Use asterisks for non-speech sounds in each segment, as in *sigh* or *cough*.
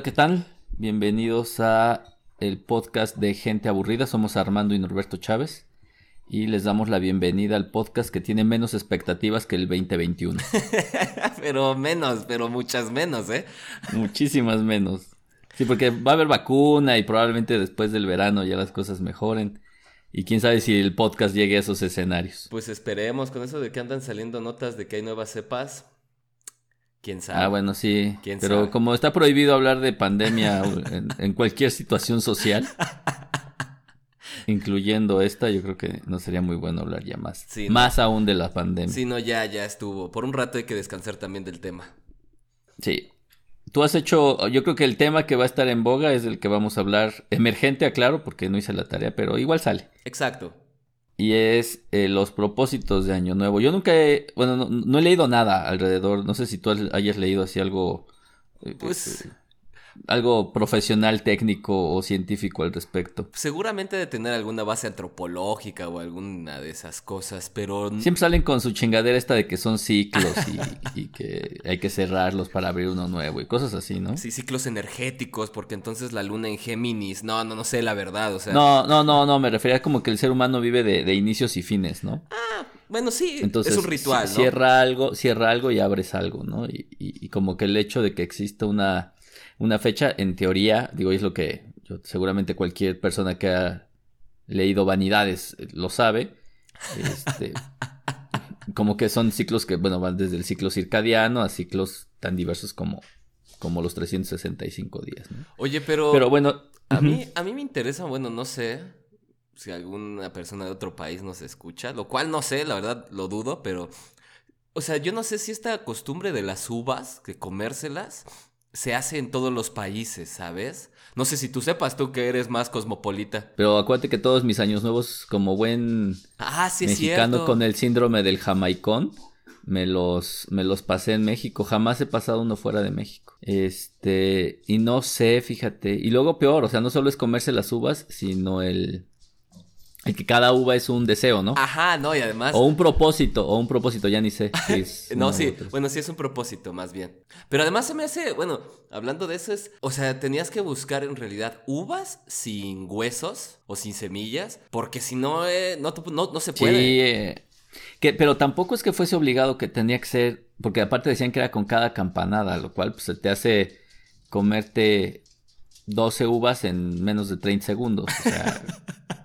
Hola, ¿qué tal? Bienvenidos a el podcast de Gente Aburrida. Somos Armando y Norberto Chávez y les damos la bienvenida al podcast que tiene menos expectativas que el 2021. *laughs* pero menos, pero muchas menos, ¿eh? *laughs* Muchísimas menos. Sí, porque va a haber vacuna y probablemente después del verano ya las cosas mejoren. Y quién sabe si el podcast llegue a esos escenarios. Pues esperemos, con eso de que andan saliendo notas de que hay nuevas cepas. ¿Quién sabe? Ah, bueno, sí. Pero como está prohibido hablar de pandemia *laughs* en, cualquier situación social, *laughs* incluyendo esta, yo creo que no sería muy bueno hablar ya más. más aún de la pandemia. Sí, no, ya, ya estuvo. Por un rato hay que descansar también del tema. Sí. Tú has hecho, yo creo que el tema que va a estar en boga es el que vamos a hablar emergente, aclaro, porque no hice la tarea, pero igual sale. Exacto y es eh, los propósitos de Año Nuevo. Yo nunca he, bueno, no, he leído nada alrededor, no sé si tú hayas leído así algo, eh, pues, eh, algo profesional, técnico o científico al respecto. Seguramente de tener alguna base antropológica o alguna de esas cosas, pero... Siempre salen con su chingadera esta de que son ciclos *laughs* y, que hay que cerrarlos para abrir uno nuevo y cosas así, ¿no? Sí, ciclos energéticos, porque entonces la luna en Géminis, no, no, no sé la verdad, o sea... No, no, no, no, me refería como que el ser humano vive de, inicios y fines, ¿no? Ah, bueno, sí, Entonces, es un ritual, ¿no? Cierra algo, cierra algo y abres algo, ¿no? y como que el hecho de que exista una una fecha, en teoría, digo, es lo que yo, seguramente cualquier persona que ha leído Vanidades eh, lo sabe. Este, *laughs* como que son ciclos que, bueno, van desde el ciclo circadiano a ciclos tan diversos como, como los 365 días. ¿no? Oye, pero, pero bueno, a mí, a mí me interesa, bueno, no sé si alguna persona de otro país nos escucha, lo cual no sé, la verdad lo dudo, pero, o sea, yo no sé si esta costumbre de las uvas, que comérselas, se hace en todos los países, ¿sabes? No sé si tú sepas, tú que eres más cosmopolita. Pero acuérdate que todos mis años nuevos, como buen ah, sí mexicano con el síndrome del jamaicón, me los, me los pasé en México. Jamás he pasado uno fuera de México. Este, y no sé, fíjate. Y luego peor, o sea, no solo es comerse las uvas, sino el, el que cada uva es un deseo, ¿no? Ajá, no, y además. O un propósito, o un propósito, ya ni sé. *laughs* no, sí, bueno, sí es un propósito, más bien. Pero además se me hace, bueno, hablando de eso es, o sea, tenías que buscar en realidad uvas sin huesos o sin semillas, porque si no, eh, no, no, se puede. Sí, eh, que, pero tampoco es que fuese obligado que tenía que ser, porque aparte decían que era con cada campanada, lo cual pues se te hace comerte 12 uvas en menos de 30 segundos. O sea. *laughs*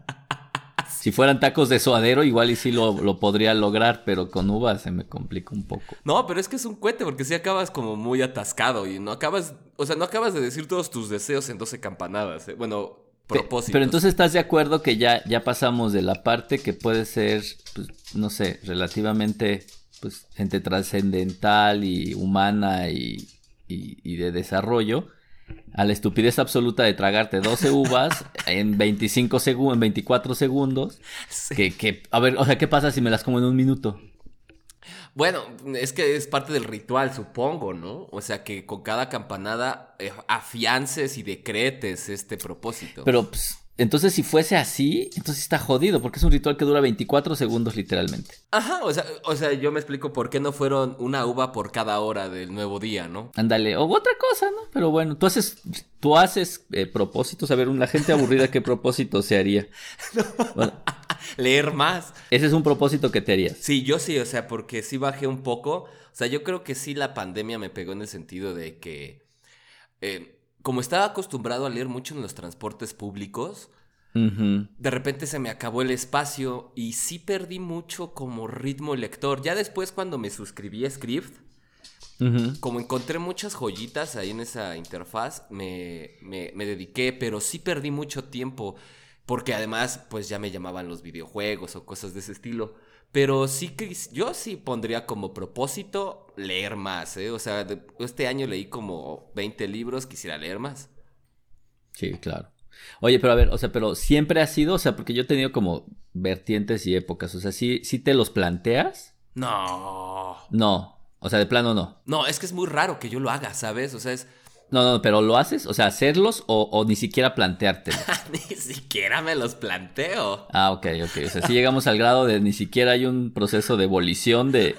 Si fueran tacos de suadero, igual y sí lo, podría lograr, pero con uvas se me complica un poco. No, pero es que es un cohete, porque si acabas como muy atascado y no acabas, o sea, no acabas de decir todos tus deseos en 12 campanadas. ¿eh? Bueno, propósitos. Pero entonces estás de acuerdo que ya, ya pasamos de la parte que puede ser, pues, no sé, relativamente, pues, entre trascendental y humana y, y de desarrollo a la estupidez absoluta de tragarte 12 uvas en 25 segundos, en 24 segundos. Que, a ver, o sea, ¿qué pasa si me las como en un minuto? Bueno, es que es parte del ritual, supongo, ¿no? O sea, que con cada campanada eh, afiances y decretes este propósito. Pero, pues, entonces, si fuese así, entonces está jodido, porque es un ritual que dura 24 segundos literalmente. Ajá, o sea, o sea, yo me explico por qué no fueron una uva por cada hora del nuevo día, ¿no? Ándale, o otra cosa, ¿no? Pero bueno, tú haces, tú haces eh, propósitos, a ver, una gente aburrida, ¿qué propósito se haría? *laughs* *laughs* Leer más. Ese es un propósito que te harías. Sí, yo sí, o sea, porque sí bajé un poco. O sea, yo creo que sí la pandemia me pegó en el sentido de que... Eh, como estaba acostumbrado a leer mucho en los transportes públicos, de repente se me acabó el espacio y sí perdí mucho como ritmo lector. Ya después cuando me suscribí a Script, como encontré muchas joyitas ahí en esa interfaz, me, me, me dediqué, pero sí perdí mucho tiempo. Porque además, pues ya me llamaban los videojuegos o cosas de ese estilo. Pero sí que yo sí pondría como propósito leer más, ¿eh? O sea, este año leí como 20 libros, quisiera leer más. Sí, claro. Oye, pero a ver, o sea, pero siempre ha sido, o sea, porque yo he tenido como vertientes y épocas, o sea, ¿sí, sí te los planteas? No. No, o sea, de plano no. No, es que es muy raro que yo lo haga, ¿sabes? O sea, es... No, no, pero ¿lo haces? O sea, ¿hacerlos o, ni siquiera planteártelos? *laughs* ni siquiera me los planteo. Ah, ok, ok. O sea, si llegamos al grado de ni siquiera hay un proceso de ebolición de,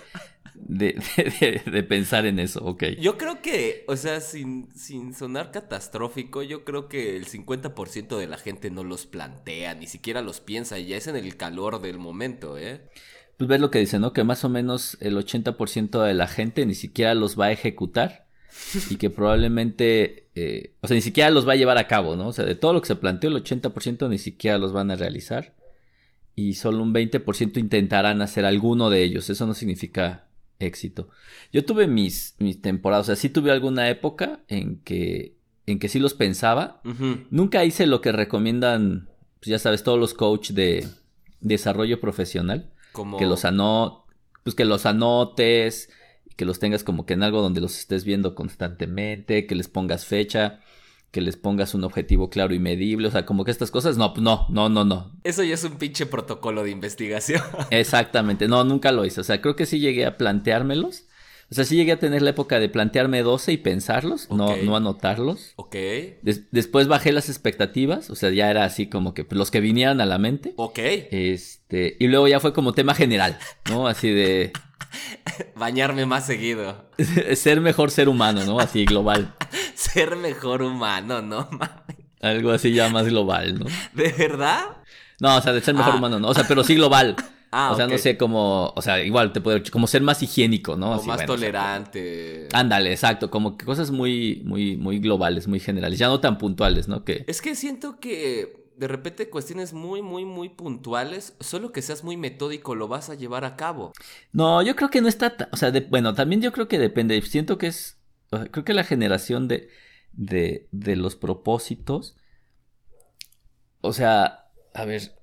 *laughs* de, pensar en eso, ok. Yo creo que, o sea, sin, sin sonar catastrófico, yo creo que el 50% de la gente no los plantea, ni siquiera los piensa, y ya es en el calor del momento, ¿eh? Pues ves lo que dice, ¿no? Que más o menos el 80% de la gente ni siquiera los va a ejecutar y que probablemente, eh, o sea, ni siquiera los va a llevar a cabo, ¿no? O sea, de todo lo que se planteó, el 80% ni siquiera los van a realizar y solo un 20% intentarán hacer alguno de ellos. Eso no significa éxito. Yo tuve mis, mis temporadas, o sea, sí tuve alguna época en que, en que sí los pensaba. Nunca hice lo que recomiendan, pues ya sabes, todos los coaches de desarrollo profesional. Como... Que los pues que los anotes, que los tengas como que en algo donde los estés viendo constantemente, que les pongas fecha que les pongas un objetivo claro y medible, o sea, como que estas cosas, no, no, no, no, no. Eso ya es un pinche protocolo de investigación. *laughs* Exactamente, no, nunca lo hice, o sea, creo que sí llegué a planteármelos. O sea, sí llegué a tener la época de plantearme 12 y pensarlos, no, no anotarlos. Ok. después bajé las expectativas, o sea, ya era así como que los que vinieran a la mente. Ok. Este, y luego ya fue como tema general, ¿no? Así de... *laughs* Bañarme más seguido. *laughs* ser mejor ser humano, ¿no? Así global. *laughs* ser mejor humano, ¿no? Algo así ya más global, ¿no? ¿De verdad? No, o sea, de ser mejor ah. humano, ¿no? O sea, pero sí global. Ah, o sea, no sé, como, o sea, igual te puede, como ser más higiénico, ¿no? O más tolerante. ándale, exacto, como que cosas muy, muy, muy globales, muy generales, ya no tan puntuales, ¿no? Que... Es que siento que de repente cuestiones muy, muy, muy puntuales, solo que seas muy metódico lo vas a llevar a cabo. No, yo creo que no está, o sea, bueno, también yo creo que depende, siento que es, creo que la generación de, de, de los propósitos, o sea, a ver,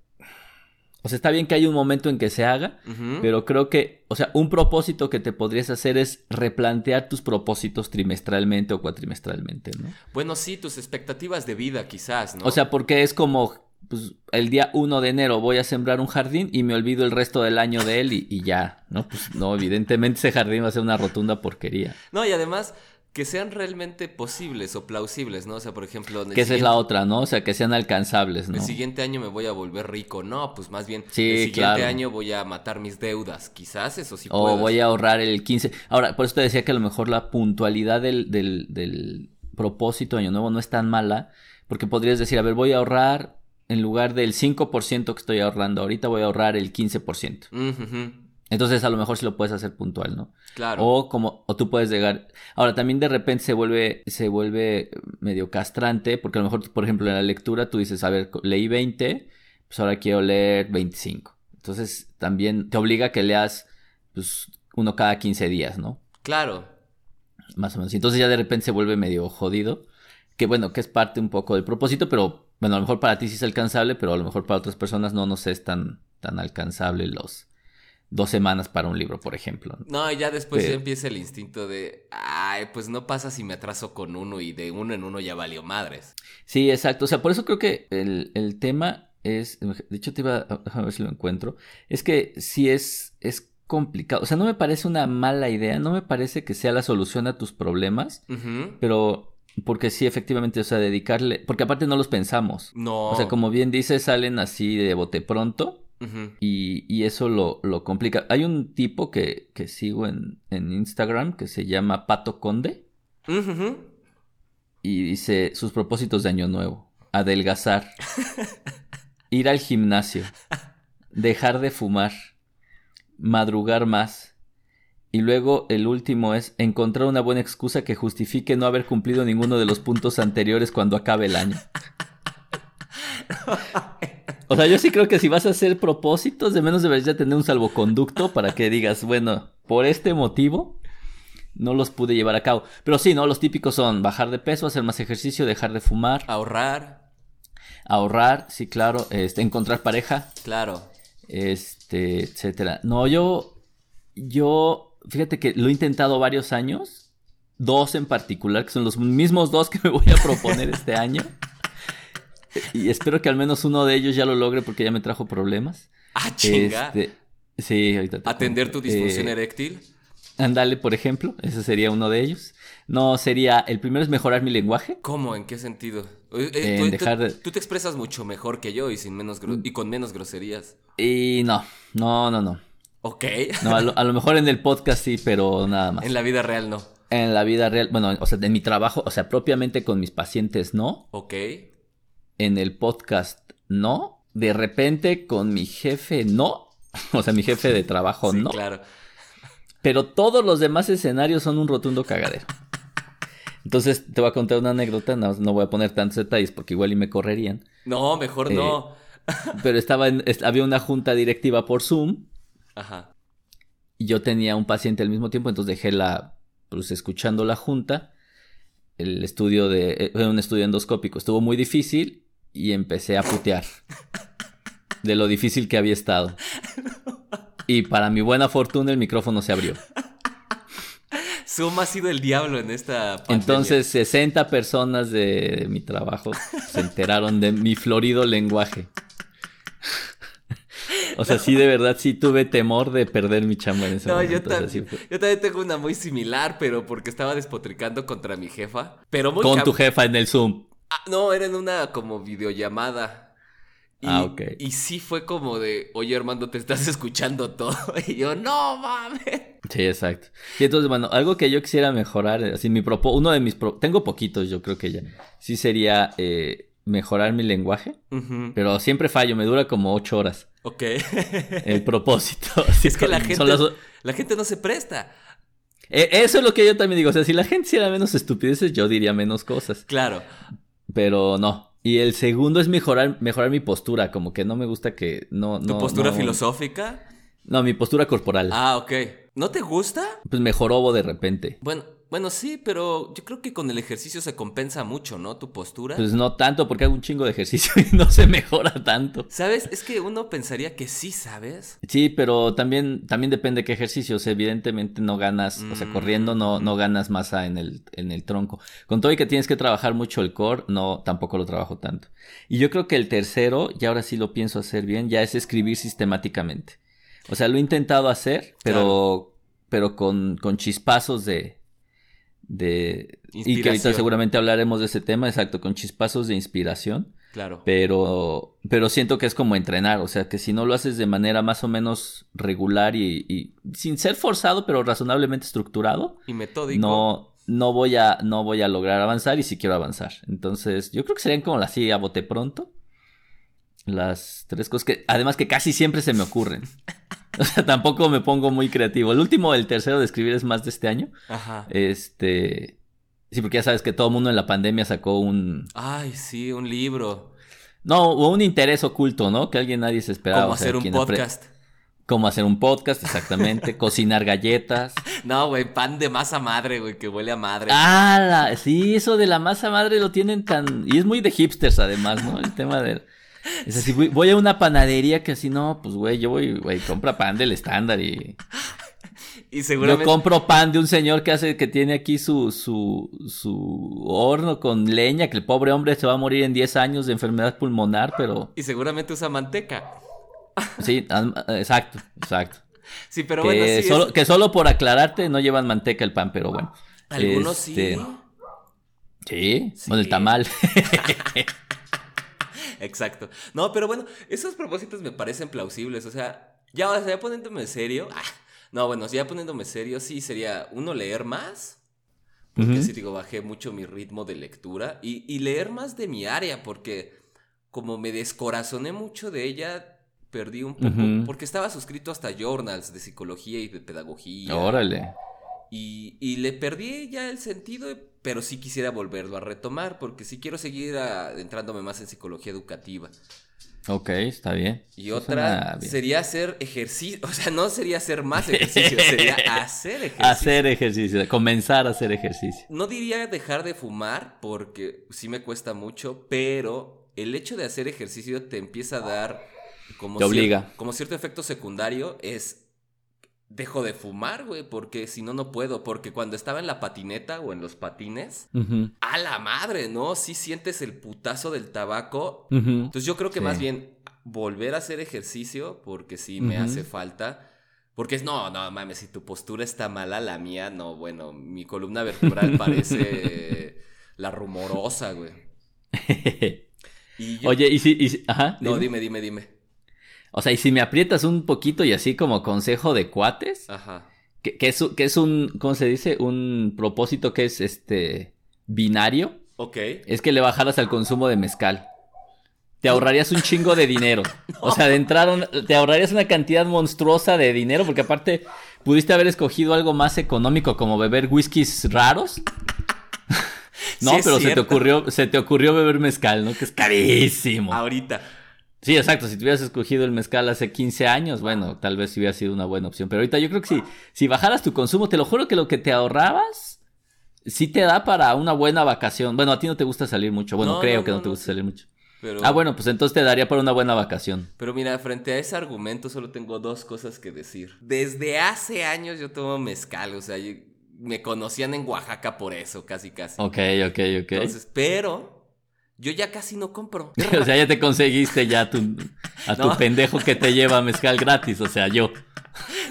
o sea, está bien que hay un momento en que se haga, pero creo que, o sea, un propósito que te podrías hacer es replantear tus propósitos trimestralmente o cuatrimestralmente, ¿no? Bueno, sí, tus expectativas de vida quizás, ¿no? O sea, porque es como, pues, el día 1 de enero voy a sembrar un jardín y me olvido el resto del año de él y, y ya, ¿no? Pues no, evidentemente ese jardín va a ser una rotunda porquería. No, y además que sean realmente posibles o plausibles, ¿no? O sea, por ejemplo... Que esa es la otra, ¿no? O sea, que sean alcanzables, ¿no? El siguiente año me voy a volver rico, no, pues más bien sí, el siguiente año voy a matar mis deudas, quizás eso sí O voy a ahorrar el 15. Ahora, por eso te decía que a lo mejor la puntualidad del, del, del propósito de año nuevo no es tan mala, porque podrías decir, a ver, voy a ahorrar en lugar del 5% que estoy ahorrando ahorita, voy a ahorrar el 15%. Uh entonces a lo mejor sí lo puedes hacer puntual, ¿no? Claro. O como, o tú puedes llegar. Ahora, también de repente se vuelve, se vuelve medio castrante, porque a lo mejor, por ejemplo, en la lectura tú dices, a ver, leí 20, pues ahora quiero leer 25. Entonces también te obliga a que leas, pues, uno cada 15 días, ¿no? Claro. Más o menos. Entonces ya de repente se vuelve medio jodido. Que bueno, que es parte un poco del propósito, pero bueno, a lo mejor para ti sí es alcanzable, pero a lo mejor para otras personas no nos es tan, tan alcanzable los, dos semanas para un libro, por ejemplo. No, y ya después ya empieza el instinto de, ay, pues no pasa si me atraso con uno y de uno en uno ya valió madres. Sí, exacto. O sea, por eso creo que el, tema es, de hecho te iba a, ver si lo encuentro, es que si es, es complicado. O sea, no me parece una mala idea, no me parece que sea la solución a tus problemas, pero porque sí, efectivamente, o sea, dedicarle, porque aparte no los pensamos. No. O sea, como bien dices, salen así de bote pronto y, eso lo, complica. Hay un tipo que, sigo en, Instagram que se llama Pato Conde. Y dice sus propósitos de año nuevo. Adelgazar. *laughs* ir al gimnasio. Dejar de fumar. Madrugar más. Y luego el último es encontrar una buena excusa que justifique no haber cumplido ninguno de los puntos anteriores cuando acabe el año. *laughs* O sea, yo sí creo que si vas a hacer propósitos, de menos deberías ya tener un salvoconducto para que digas, bueno, por este motivo no los pude llevar a cabo. Pero sí, ¿no? Los típicos son bajar de peso, hacer más ejercicio, dejar de fumar. Ahorrar. Ahorrar, sí, claro. Este, encontrar pareja. Claro. Este, etcétera. No, yo, yo, fíjate que lo he intentado varios años. Dos en particular, que son los mismos dos que me voy a proponer este año. *laughs* *laughs* Y espero que al menos uno de ellos ya lo logre porque ya me trajo problemas. Ah, chinga. Este, sí, ahorita Atender tu disfunción eh, eréctil. Andale, por ejemplo, ese sería uno de ellos. No, sería, el primero es mejorar mi lenguaje. ¿Cómo? ¿En qué sentido? Eh, tú, dejar tú, te expresas mucho mejor que yo y, sin menos y con menos groserías. Y no, no, no, no. Ok. No, a lo, a lo mejor en el podcast sí, pero nada más. *laughs* en la vida real no. En la vida real, bueno, o sea, en mi trabajo, o sea, propiamente con mis pacientes no. Ok. En el podcast no. De repente con mi jefe no. *laughs* O sea, mi jefe de trabajo Sí, no. claro. Pero todos los demás escenarios son un rotundo cagadero. Entonces te voy a contar una anécdota, no, no voy a poner tantos detalles porque igual y me correrían. No, mejor Eh, no. *laughs* Pero estaba en- había una junta directiva por Zoom Ajá. y yo tenía un paciente al mismo tiempo, entonces dejé la, pues escuchando la junta, el estudio de, eh, era un estudio endoscópico, estuvo muy difícil y empecé a putear *laughs* de lo difícil que había estado. Y para mi buena fortuna el micrófono se abrió. Zoom ha sido el diablo en esta pandemia. Entonces 60 personas de mi trabajo se enteraron de mi florido lenguaje. *laughs* O sea, sí, de verdad, sí tuve temor de perder mi chamba en ese No, momento. yo, o sea, tam- sí fue- yo también tengo una muy similar, pero porque estaba despotricando contra mi jefa. Pero muy Con tu jefa en el Zoom. Ah, no, era en una como videollamada. Y, Ah, ok. Y sí fue como de, oye Armando, te estás escuchando todo. *laughs* Y yo, no mames. Sí, exacto. Y entonces, bueno, algo que yo quisiera mejorar, así mi propo, uno de mis, pro- tengo poquitos, yo creo que ya, sí sería eh, mejorar mi lenguaje, pero siempre fallo, me dura como ocho horas Ok. el *laughs* propósito. Es que la gente, las- la gente no se presta. Eh, Eso es lo que yo también digo. O sea, si la gente hiciera menos estupideces, yo diría menos cosas. Claro. Pero no. Y el segundo es mejorar, mejorar mi postura. Como que no me gusta que no. ¿Tu no, postura no- filosófica? No, mi postura corporal. Ah, ok. ¿No te gusta? Pues me jorobo de repente. Bueno, bueno, sí, pero yo creo que con el ejercicio se compensa mucho, ¿no? Tu postura. Pues no tanto, porque hago un chingo de ejercicio *laughs* y no se mejora tanto. ¿Sabes? Es que uno pensaría que sí, ¿sabes? Sí, pero también, también depende qué ejercicios. Evidentemente no ganas, o sea, Mm. corriendo no, no ganas masa en el, en el tronco. Con todo y que tienes que trabajar mucho el core, no, tampoco lo trabajo tanto. Y yo creo que el tercero, y ahora sí lo pienso hacer bien, ya es escribir sistemáticamente. O sea, lo he intentado hacer, pero, pero con, con chispazos de, de, y que ahorita seguramente hablaremos de ese tema, exacto, con chispazos de inspiración. Claro. Pero, pero siento que es como entrenar, o sea, que si no lo haces de manera más o menos regular y, y sin ser forzado, pero razonablemente estructurado, Y metódico. no, no voy a, no voy a lograr avanzar y si quiero avanzar. Entonces, yo creo que serían como así a bote pronto. Las tres cosas que, además que casi siempre se me ocurren. *laughs* *laughs* O sea, tampoco me pongo muy creativo. El último, el tercero de escribir es más de este año. Ajá. Este, sí, porque ya sabes que todo el mundo en la pandemia sacó un, Ay, sí, un libro. No, o un interés oculto, ¿no? Que alguien nadie se esperaba. Como o sea, hacer un apre- podcast. Cómo hacer un podcast, exactamente. *laughs* Cocinar galletas. No, güey, pan de masa madre, güey, que huele a madre. Ah, la- sí, eso de la masa madre lo tienen tan... Y es muy de hipsters además, ¿no? El tema de... *laughs* Es así, voy- voy a una panadería que así, no, pues güey, yo voy, güey, compra pan del estándar y... *laughs* y Yo seguramente. compro pan de un señor que hace, que tiene aquí su, su, su horno con leña, que el pobre hombre se va a morir en 10 años de enfermedad pulmonar, pero... Y seguramente usa manteca. Sí, exacto, exacto. *laughs* Sí, pero que, bueno, sí. solo, es- que solo por aclararte no llevan manteca el pan, pero bueno. Algunos Este, sí. Sí, Sí. bueno, el tamal. Exacto. No, pero bueno, esos propósitos me parecen plausibles. O sea, ya, o sea, ya poniéndome serio. ah, no, bueno, ya poniéndome serio, sí sería uno leer más. Porque sí, digo, bajé mucho mi ritmo de lectura. Y, y leer más de mi área, porque como me descorazoné mucho de ella, perdí un poco. Porque estaba suscrito hasta journals de psicología y de pedagogía. Órale. Y, y le perdí ya el sentido, pero sí quisiera volverlo a retomar, porque sí quiero seguir adentrándome más en psicología educativa. Ok, está bien. Y Eso otra sería hacer ejercicio, *laughs* o sea, no sería hacer más *laughs* ejercicio, sería hacer ejercicio. Hacer ejercicio, comenzar a hacer ejercicio. No diría dejar de fumar, porque sí me cuesta mucho, pero el hecho de hacer ejercicio te empieza a dar como, Te cier- obliga. como cierto efecto secundario, es dejo de fumar, güey, porque si no, no puedo, porque cuando estaba en la patineta o en los patines, a la madre, ¿no? Sí sientes el putazo del tabaco. Entonces yo creo que Sí. más bien volver a hacer ejercicio, porque sí me hace falta. Porque es, no, no, mames, si tu postura está mala, la mía, no, bueno, mi columna vertebral *laughs* parece la rumorosa, güey. *laughs* Y yo- Oye, y si, y si- ajá. No, dime. dime, dime, dime. O sea, y si me aprietas un poquito y así como consejo de cuates, Ajá. que, que es, que es un, ¿cómo se dice? Un propósito que es este binario, Ok. es que le bajaras al consumo de mezcal. Te ahorrarías un chingo de dinero. *laughs* O sea, de entrar, un- te ahorrarías una cantidad monstruosa de dinero, porque aparte pudiste haber escogido algo más económico como beber whiskies raros. *laughs* No, Sí, pero se te ocurrió, se te ocurrió beber mezcal, ¿no? Que es carísimo. Ahorita. Sí, exacto. Si te hubieras escogido el mezcal hace 15 años, bueno, tal vez hubiera sido una buena opción. Pero ahorita yo creo que si, si bajaras tu consumo, te lo juro que lo que te ahorrabas, sí te da para una buena vacación. Bueno, a ti no te gusta salir mucho. Bueno, No, creo no, que no, no, te gusta sí. salir mucho. Pero, Ah, bueno, pues entonces te daría para una buena vacación. Pero mira, frente a ese argumento solo tengo dos cosas que decir. Desde hace años yo tomo mezcal, o sea, yo- me conocían en Oaxaca por eso, casi casi. Ok, ok, ok. Entonces, pero yo ya casi no compro. *laughs* o sea, ya te conseguiste ya tu, a tu *laughs* No. pendejo que te lleva mezcal gratis, o sea, yo.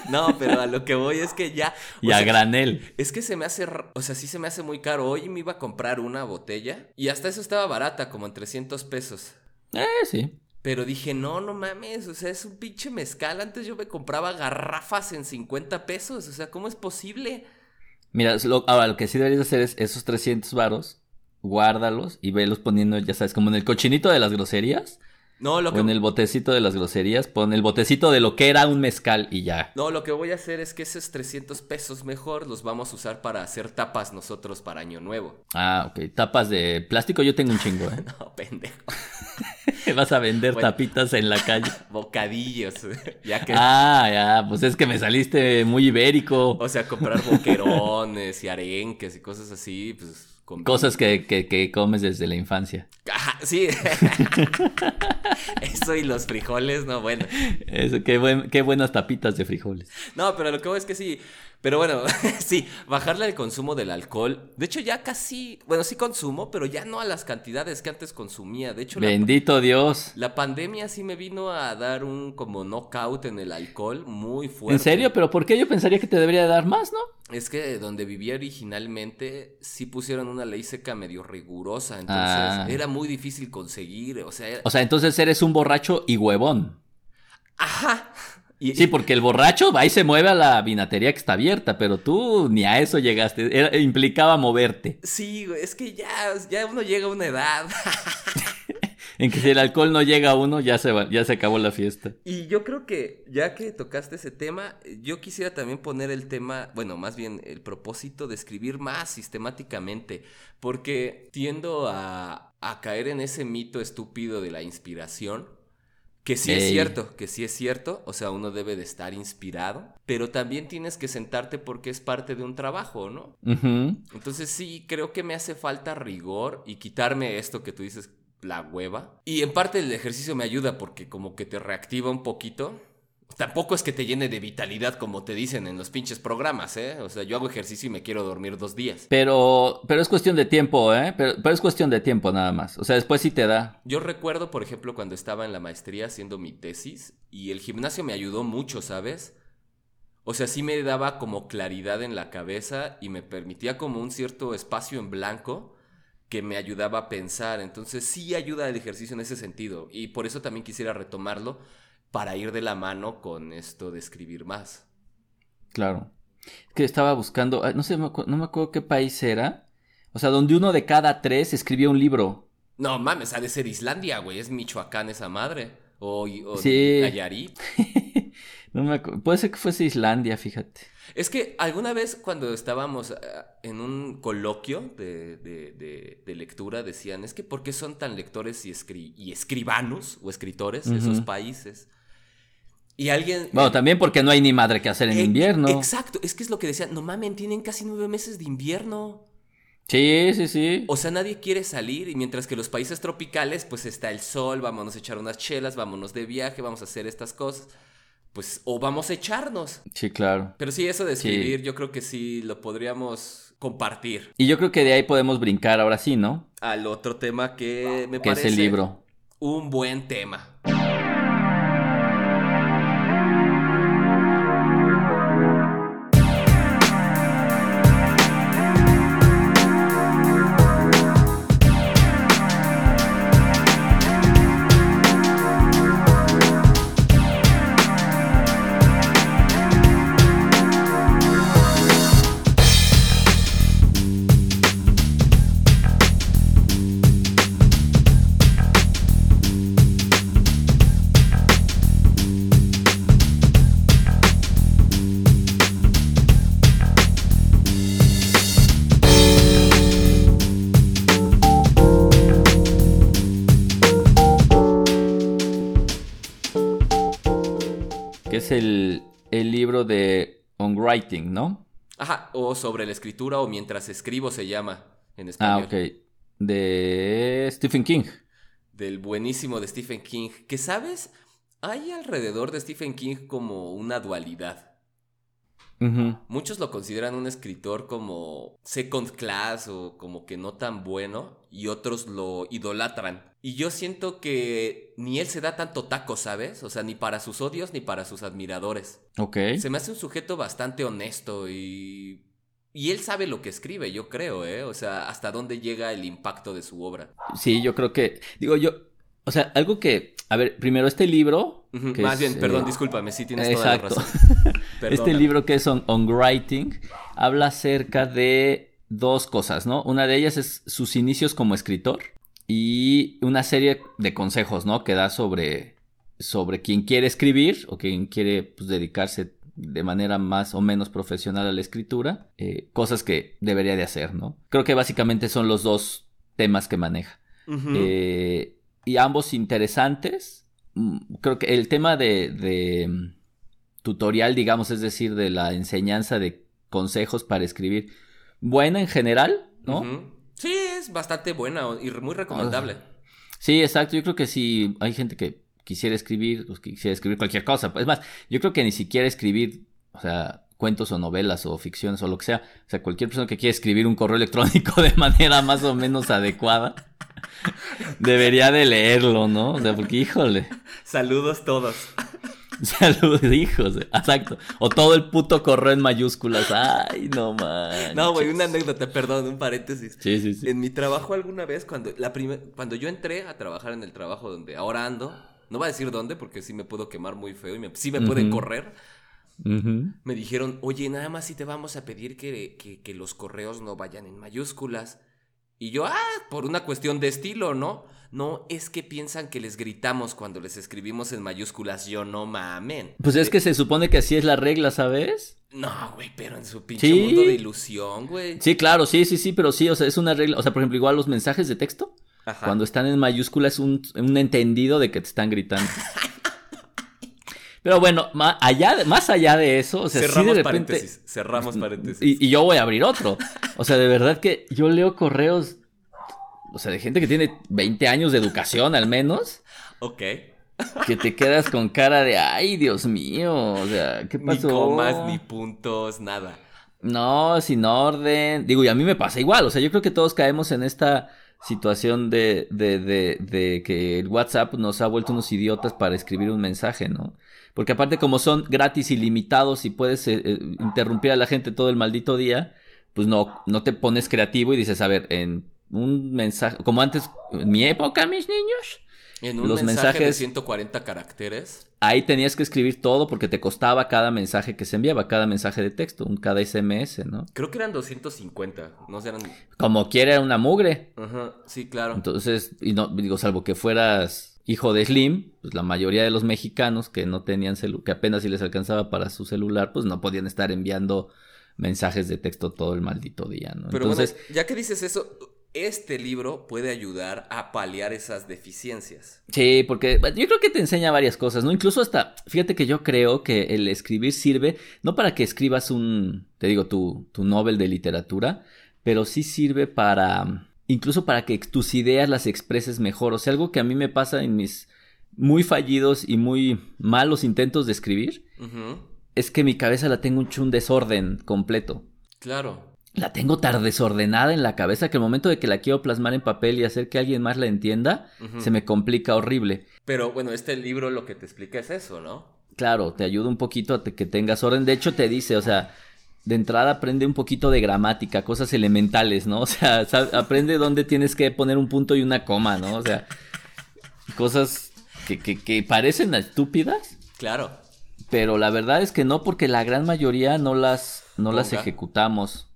No, pero a lo que voy es que ya. Y a sea, granel. Es que se me hace, o sea, sí se me hace muy caro. Hoy me iba a comprar una botella y hasta eso estaba barata, como en 300 pesos. Eh, sí. Pero dije, no, no mames, o sea, es un pinche mezcal. Antes yo me compraba garrafas en 50 pesos, o sea, ¿cómo es posible? Mira, lo- ahora lo que sí deberías hacer es esos 300 varos, guárdalos y velos poniendo, ya sabes, como en el cochinito de las groserías. No, lo O que, en el botecito de las groserías, pon el botecito de lo que era un mezcal y ya. no, lo que voy a hacer es que esos 300 pesos mejor los vamos a usar para hacer tapas nosotros para Año Nuevo. Ah, ok. Tapas de plástico yo tengo un chingo, ¿eh? *laughs* No, pendejo. *laughs* Vas a vender Bueno. tapitas en la calle. *laughs* Bocadillos. ya que... Ah, ya, pues es que me saliste muy ibérico. O sea, comprar boquerones y arenques y cosas así, pues... con- Cosas que, que, que comes desde la infancia. Ajá, sí. *laughs* Eso y los frijoles, no, bueno. Eso, qué, buen- qué buenas tapitas de frijoles. No, pero lo que voy es que sí. Pero bueno, *laughs* sí, bajarle el consumo del alcohol. De hecho, ya casi. Bueno, sí consumo, pero ya no a las cantidades que antes consumía. De hecho, la, Bendito Dios. la pandemia sí me vino a dar un como knockout en el alcohol muy fuerte. ¿En serio? ¿Pero por qué yo pensaría que te debería dar más, no? Es que donde vivía originalmente sí pusieron una ley seca medio rigurosa. Entonces Ah. era muy difícil conseguir. O sea, era- O sea, entonces eres un borracho y huevón. ajá. Y, Sí, porque el borracho va y se mueve a la vinatería que está abierta, pero tú ni a eso llegaste. Era- implicaba moverte. Sí, es que ya, ya uno llega a una edad. *laughs* En que si el alcohol no llega a uno, ya se, va- ya se acabó la fiesta. Y yo creo que ya que tocaste ese tema, yo quisiera también poner el tema, bueno, más bien el propósito de escribir más sistemáticamente, porque tiendo a, a caer en ese mito estúpido de la inspiración, que sí es cierto, que sí es cierto, o sea, uno debe de estar inspirado, pero también tienes que sentarte porque es parte de un trabajo, ¿no? Entonces sí, creo que me hace falta rigor y quitarme esto que tú dices, la hueva. Y en parte el ejercicio me ayuda porque como que te reactiva un poquito. Tampoco es que te llene de vitalidad como te dicen en los pinches programas, ¿eh? O sea, yo hago ejercicio y me quiero dormir dos días. Pero, pero es cuestión de tiempo, ¿eh? Pero, pero es cuestión de tiempo nada más. O sea, después sí te da. Yo recuerdo, por ejemplo, cuando estaba en la maestría haciendo mi tesis y el gimnasio me ayudó mucho, ¿sabes? O sea, sí me daba como claridad en la cabeza y me permitía como un cierto espacio en blanco que me ayudaba a pensar. Entonces sí ayuda el ejercicio en ese sentido. Y por eso también quisiera retomarlo para ir de la mano con esto de escribir más. Claro. Es que estaba buscando, ay, no sé, no me acuerdo qué país era. O sea, donde uno de cada tres escribía un libro. No mames, ha de ser Islandia, güey. Es Michoacán esa madre. O, o Sí. Nayarit. *laughs* No me acu- Puede ser que fuese Islandia, fíjate. Es que alguna vez cuando estábamos eh, en un coloquio de, de- de- de lectura decían, es que ¿por qué son tan lectores y, escri- y escribanos o escritores esos Ujú. países? Y alguien... Bueno, también porque no hay ni madre que hacer en Eh, invierno. Exacto, es que es lo que decían, no mamen, tienen casi nueve meses de invierno. Sí, sí, sí. O sea, nadie quiere salir y mientras que los países tropicales, pues está el sol, vámonos a echar unas chelas, vámonos de viaje, vamos a hacer estas cosas. Pues, o vamos a echarnos. Sí, claro. Pero sí, eso de Sí. escribir, yo creo que sí lo podríamos compartir. Y yo creo que de ahí podemos brincar ahora sí, ¿no? Al otro tema que me Que parece es el libro. un buen tema. Writing, ¿no? Ajá, o sobre la escritura o mientras escribo se llama en Ah, español. ok. De Stephen King. Del buenísimo de Stephen King. Que sabes, hay alrededor de Stephen King como una dualidad. Muchos lo consideran un escritor como second class o como que no tan bueno y otros lo idolatran. Y yo siento que ni él se da tanto taco, ¿sabes? O sea, ni para sus odios ni para sus admiradores. Ok. Se me hace un sujeto bastante honesto y... Y él sabe lo que escribe, yo creo, ¿eh? O sea, hasta dónde llega el impacto de su obra. Sí, yo creo que. Digo, yo. O sea, algo que. A ver, primero este libro. Más es, bien, eh, perdón, discúlpame, sí tienes toda Exacto. la razón. *laughs* Este libro que es on, On Writing habla acerca de dos cosas, ¿no? Una de ellas es sus inicios como escritor y una serie de consejos, ¿no? Que da sobre, sobre quien quiere escribir o quien quiere pues, dedicarse de manera más o menos profesional a la escritura, eh, cosas que debería de hacer, ¿no? Creo que básicamente son los dos temas que maneja. Eh, y ambos interesantes. Mm, Creo que el tema de, de, mm, tutorial, digamos, es decir, de la enseñanza de consejos para escribir, buena en general, ¿no? Sí, es bastante buena y muy recomendable. Sí, exacto. Yo creo que si hay gente que quisiera escribir, pues quisiera escribir cualquier cosa. Es más, yo creo que ni siquiera escribir, o sea, cuentos o novelas o ficciones o lo que sea. O sea, cualquier persona que quiera escribir un correo electrónico *laughs* de manera más o menos adecuada, *laughs* debería de leerlo, ¿no? O sea, porque híjole. Saludos todos. *laughs* Saludos, hijos. Exacto. O todo el puto correo en mayúsculas. Ay, no man. No, güey, una anécdota, perdón, un paréntesis. Sí, sí, sí. En mi trabajo alguna vez, cuando, la primer- cuando yo entré a trabajar en el trabajo donde ahora ando, no voy a decir dónde porque sí me puedo quemar muy feo y me, sí me pueden correr, Me dijeron, oye, nada más si te vamos a pedir que, que, que los correos no vayan en mayúsculas. Y yo, ah, por una cuestión de estilo, ¿no? No, es que piensan que les gritamos cuando les escribimos en mayúsculas. Yo no mamen. Pues es que se supone que así es la regla, ¿sabes? No, güey, pero en su pinche Sí. mundo de ilusión, güey. Sí, claro, sí, sí, sí, pero sí, o sea, es una regla. O sea, por ejemplo, igual los mensajes de texto, Ajá. cuando están en mayúscula es un, un entendido de que te están gritando. *laughs* Pero bueno, ma- allá, de- más allá de eso, o sea, sí cerramos de repente. paréntesis. Cerramos paréntesis. Y, y yo voy a abrir otro. O sea, de verdad que yo leo correos, o sea, de gente que tiene 20 años de educación al menos, Ok. que te quedas con cara de, ay, Dios mío, o sea, ¿qué Ni pasó? comas, ni puntos, nada. No, sin orden. Digo, y a mí me pasa igual. O sea, yo creo que todos caemos en esta situación de, de, de, de que el WhatsApp nos ha vuelto unos idiotas para escribir un mensaje, ¿no? Porque aparte, como son gratis y limitados y puedes eh, eh, interrumpir a la gente todo el maldito día, pues no, no te pones creativo y dices, a ver, en un mensaje, como antes, en mi época, mis niños, En un Los mensaje de mensajes- 140 caracteres. ahí tenías que escribir todo porque te costaba cada mensaje que se enviaba, cada mensaje de texto, un cada SMS, ¿no? Creo que eran 250. No eran. Como quiera una mugre. Ajá, sí, claro. Entonces, y no, digo, salvo que fueras hijo de Slim, pues la mayoría de los mexicanos que no tenían celu que apenas si les alcanzaba para su celular, pues no podían estar enviando mensajes de texto todo el maldito día, ¿no? Pero Entonces, bueno, ya que dices eso, este libro puede ayudar a paliar esas deficiencias. sí, porque yo creo que te enseña varias cosas, ¿no? Incluso hasta, fíjate que yo creo que el escribir sirve, no para que escribas un, te digo, tu, tu novel de literatura, pero sí sirve para, incluso para que tus ideas las expreses mejor. O sea, algo que a mí me pasa en mis muy fallidos y muy malos intentos de escribir, es que mi cabeza la tengo hecho un desorden completo. Claro. La tengo tan desordenada en la cabeza que el momento de que la quiero plasmar en papel y hacer que alguien más la entienda, se me complica horrible. Pero bueno, este libro lo que te explica es eso, ¿no? Claro, te ayuda un poquito a te- que tengas orden. De hecho, te dice, o sea, de entrada aprende un poquito de gramática, cosas elementales, ¿no? *laughs* O sea, aprende dónde tienes que poner un punto y una coma, ¿no? O sea, cosas que, que, que parecen estúpidas, Claro. pero la verdad es que no, porque la gran mayoría no las, no las ejecutamos.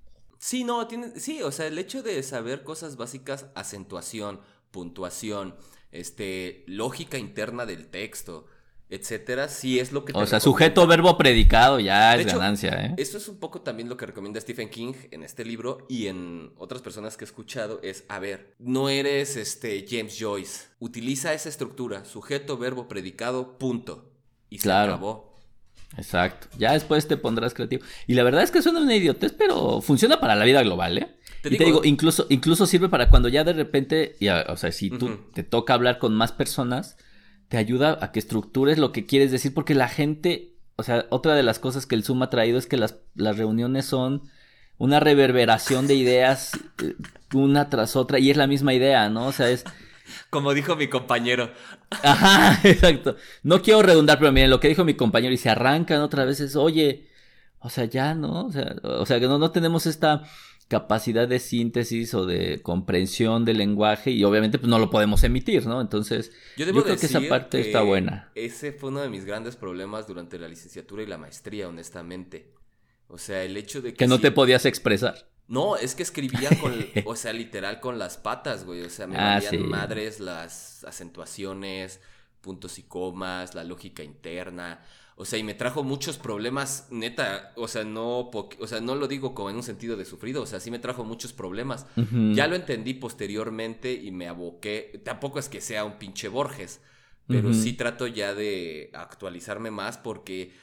Sí, no, tiene, sí, o sea, el hecho de saber cosas básicas, acentuación, puntuación, este, lógica interna del texto, etcétera, sí es lo que te O sea, recomienda. sujeto, verbo, predicado, ya De es hecho, ganancia, ¿eh? Esto es un poco también lo que recomienda Stephen King en este libro y en otras personas que he escuchado es, a ver, no eres este James Joyce, utiliza esa estructura, sujeto, verbo, predicado, punto. Y se Claro. acabó. Exacto. Ya después te pondrás creativo. Y la verdad es que suena una idiotez, pero funciona para la vida global, ¿eh? Te y digo, te digo, incluso, incluso sirve para cuando ya de repente, ya, o sea, si tú te toca hablar con más personas, te ayuda a que estructures lo que quieres decir, porque la gente, o sea, otra de las cosas que el Zoom ha traído es que las, las reuniones son una reverberación de ideas eh, una tras otra y es la misma idea, ¿no? O sea, es... Como dijo mi compañero. Ajá, *laughs* exacto. No quiero redundar, pero miren, lo que dijo mi compañero y se arrancan otra vez es, oye, o sea, ya, ¿no? O sea, o sea que no, no tenemos esta capacidad de síntesis o de comprensión del lenguaje y obviamente pues no lo podemos emitir, ¿no? Entonces, yo, creo que esa parte está buena. Ese fue uno de mis grandes problemas durante la licenciatura y la maestría, honestamente. O sea, el hecho de que... Que no te podías expresar. No, es que escribía con, o sea, literal con las patas, güey. O sea, me *laughs* ah, madres las acentuaciones, puntos y comas, la lógica interna. O sea, y me trajo muchos problemas, neta, o sea, no, o sea, no lo digo como en un sentido de sufrido, o sea, sí me trajo muchos problemas. Ya lo entendí posteriormente y me aboqué, tampoco es que sea un pinche Borges, pero sí trato ya de actualizarme más porque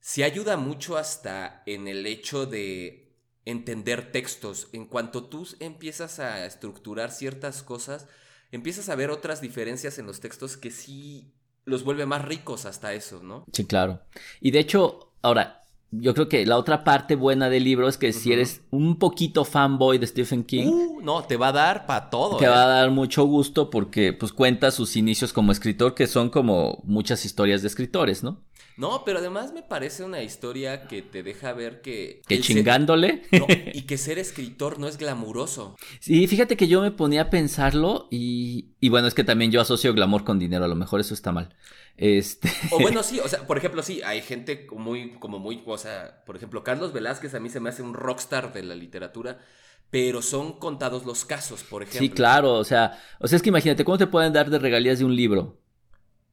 sí ayuda mucho hasta en el hecho de entender textos. En cuanto tú empiezas a estructurar ciertas cosas, empiezas a ver otras diferencias en los textos que sí los vuelve más ricos hasta eso, ¿no? Sí, claro. Y de hecho, ahora, yo creo que la otra parte buena del libro es que si eres un poquito fanboy de Stephen King. Uh, no, te va a dar para todo. Te va a ¿eh? dar mucho gusto porque pues cuenta sus inicios como escritor, que son como muchas historias de escritores, ¿no? No, pero además me parece una historia que te deja ver que... Que chingándole. *laughs* y que ser escritor no es glamuroso. Sí, fíjate que yo me ponía a pensarlo y, y bueno, es que también yo asocio glamour con dinero, a lo mejor eso está mal. Este... O bueno, *laughs* sí, o sea, por ejemplo, sí, hay gente muy, como muy, o sea, por ejemplo, Carlos Velázquez a mí se me hace un rockstar de la literatura, pero son contados los casos, por ejemplo. Sí, claro, o sea, o sea, es que imagínate, ¿cómo te pueden dar de regalías de un libro?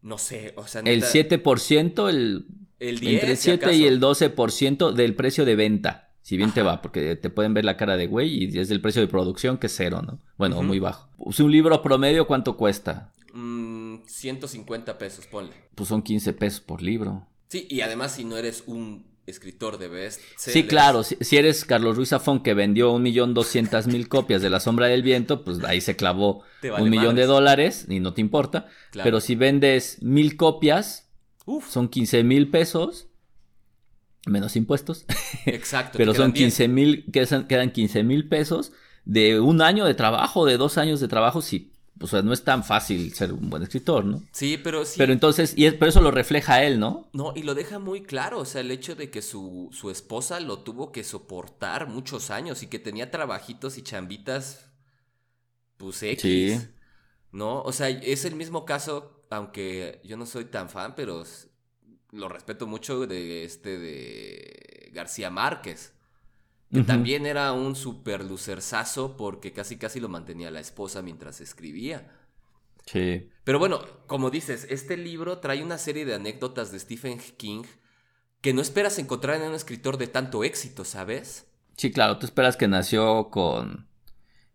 No sé, o sea... El 7%, el... El 10, entre el 7 y el 12% del precio de venta. Si bien te va, porque te pueden ver la cara de güey y es del precio de producción que es cero, ¿no? Bueno, muy bajo. Pues un libro promedio, ¿cuánto cuesta? 150 mm, pesos, ponle. Pues son 15 pesos por libro. Sí, y además si no eres un escritor de best. Sí, claro, si, eres Carlos Ruiz Zafón que vendió un millón doscientas mil copias de La Sombra del Viento, pues ahí se clavó un millón de dólares y no te importa. Pero si vendes mil copias, son 15 mil pesos, menos impuestos. Exacto. *laughs* Pero son 15 mil, quedan 15 mil pesos de un año de trabajo, de dos años de trabajo, si o sea, no es tan fácil ser un buen escritor, ¿no? Sí, pero sí. Pero entonces, y es, pero eso lo refleja él, ¿no? No, y lo deja muy claro, o sea, el hecho de que su, su esposa lo tuvo que soportar muchos años y que tenía trabajitos y chambitas, pues X. Sí. ¿No? O sea, es el mismo caso, aunque yo no soy tan fan, pero lo respeto mucho de este de García Márquez. Que también era un super lucerzazo porque casi casi lo mantenía la esposa mientras escribía. Sí. Pero bueno, como dices, este libro trae una serie de anécdotas de Stephen King que no esperas encontrar en un escritor de tanto éxito, ¿sabes? Sí, claro, tú esperas que nació con,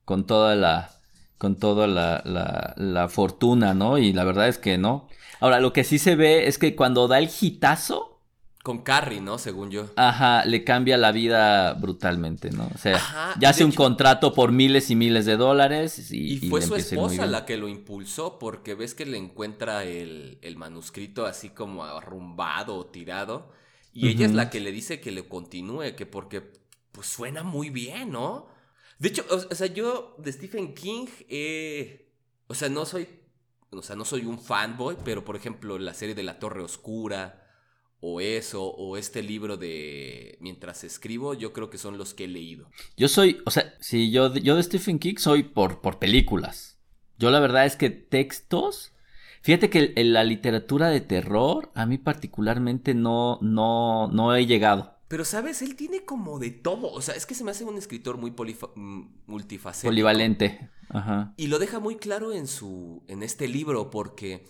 con toda la con toda la, la, la fortuna, ¿no? Y la verdad es que no. Ahora, lo que sí se ve es que cuando da el hitazo, con Carrie, ¿no? Según yo. Ajá, le cambia la vida brutalmente, ¿no? O sea, ya hace un contrato por miles y miles de dólares y... Y fue su esposa la que lo impulsó porque ves que le encuentra el, manuscrito así como arrumbado o tirado. Y ella es la que le dice que le continúe, que porque pues suena muy bien, ¿no? De hecho, o, sea, yo de Stephen King, eh, o sea, no soy, o sea, no soy un fanboy, pero por ejemplo, la serie de La Torre Oscura, o eso, o este libro de Mientras escribo, yo creo que son los que he leído. Yo soy, o sea, si yo, yo de Stephen King soy por, por películas. Yo la verdad es que textos, fíjate que en la literatura de terror, a mí particularmente no, no, no he llegado. Pero, ¿sabes? Él tiene como de todo. O sea, es que se me hace un escritor muy mm, multifacético. Polivalente. Ajá. Y lo deja muy claro en su. en este libro, porque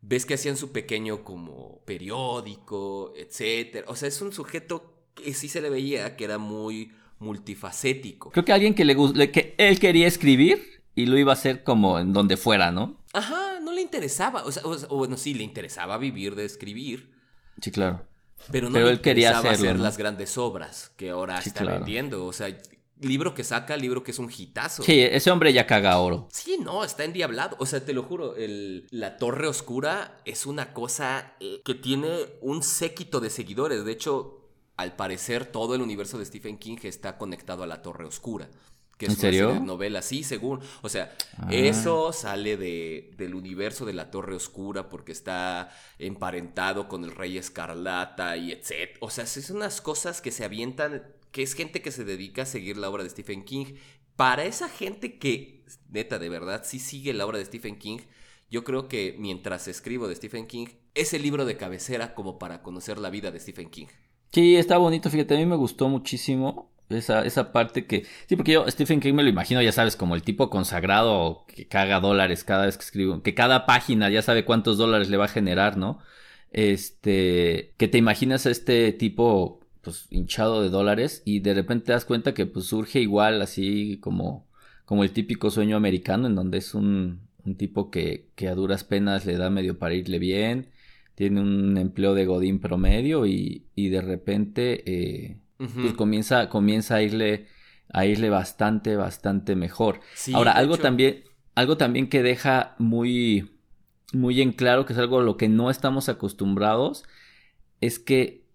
ves que hacían su pequeño como periódico, etcétera. O sea, es un sujeto que sí se le veía que era muy multifacético. Creo que alguien que le que él quería escribir y lo iba a hacer como en donde fuera, ¿no? Ajá, no le interesaba, o sea, o, bueno, sí le interesaba vivir de escribir. Sí, claro. Pero no él quería hacer las grandes obras que ahora está vendiendo. O sea, libro que saca, libro que es un hitazo. Sí, ese hombre ya caga oro. Sí, no, está endiablado. O sea, te lo juro, el, la Torre Oscura es una cosa eh, que tiene un séquito de seguidores. De hecho, al parecer, todo el universo de Stephen King está conectado a la Torre Oscura. Que es ¿En serio? Una novela, sí, según. O sea, ah. eso sale de, del universo de la Torre Oscura porque está emparentado con el Rey Escarlata y etc. O sea, son unas cosas que se avientan que es gente que se dedica a seguir la obra de Stephen King. Para esa gente que, neta, de verdad, sí sigue la obra de Stephen King, yo creo que mientras escribo de Stephen King, es el libro de cabecera como para conocer la vida de Stephen King. Sí, está bonito, fíjate, a mí me gustó muchísimo esa, esa parte que... Sí, porque yo Stephen King me lo imagino, ya sabes, como el tipo consagrado que caga dólares cada vez que escribo, que cada página ya sabe cuántos dólares le va a generar, ¿no? Este, que te imaginas a este tipo pues hinchado de dólares y de repente te das cuenta que pues surge igual así como, como el típico sueño americano en donde es un, un tipo que, que, a duras penas le da medio para irle bien, tiene un empleo de godín promedio y, y de repente eh, pues comienza, comienza a irle a irle bastante, bastante mejor. Ahora, algo también, algo también que deja muy, muy en claro que es algo a lo que no estamos acostumbrados, es que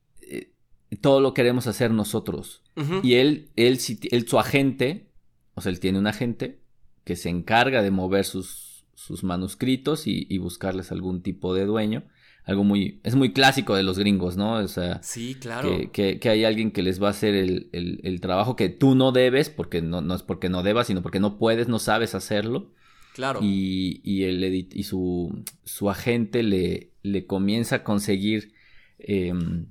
todo lo queremos hacer nosotros. Y él, él, él, su agente, o sea, él tiene un agente que se encarga de mover sus, sus manuscritos y, buscarles algún tipo de dueño. Algo muy, es muy clásico de los gringos, ¿no? O sea, sí, claro. Que, que, hay alguien que les va a hacer el, el, trabajo que tú no debes, porque no, no, es porque no debas, sino porque no puedes, no sabes hacerlo. Claro. Y, y, el y su, su agente le, le comienza a conseguir em,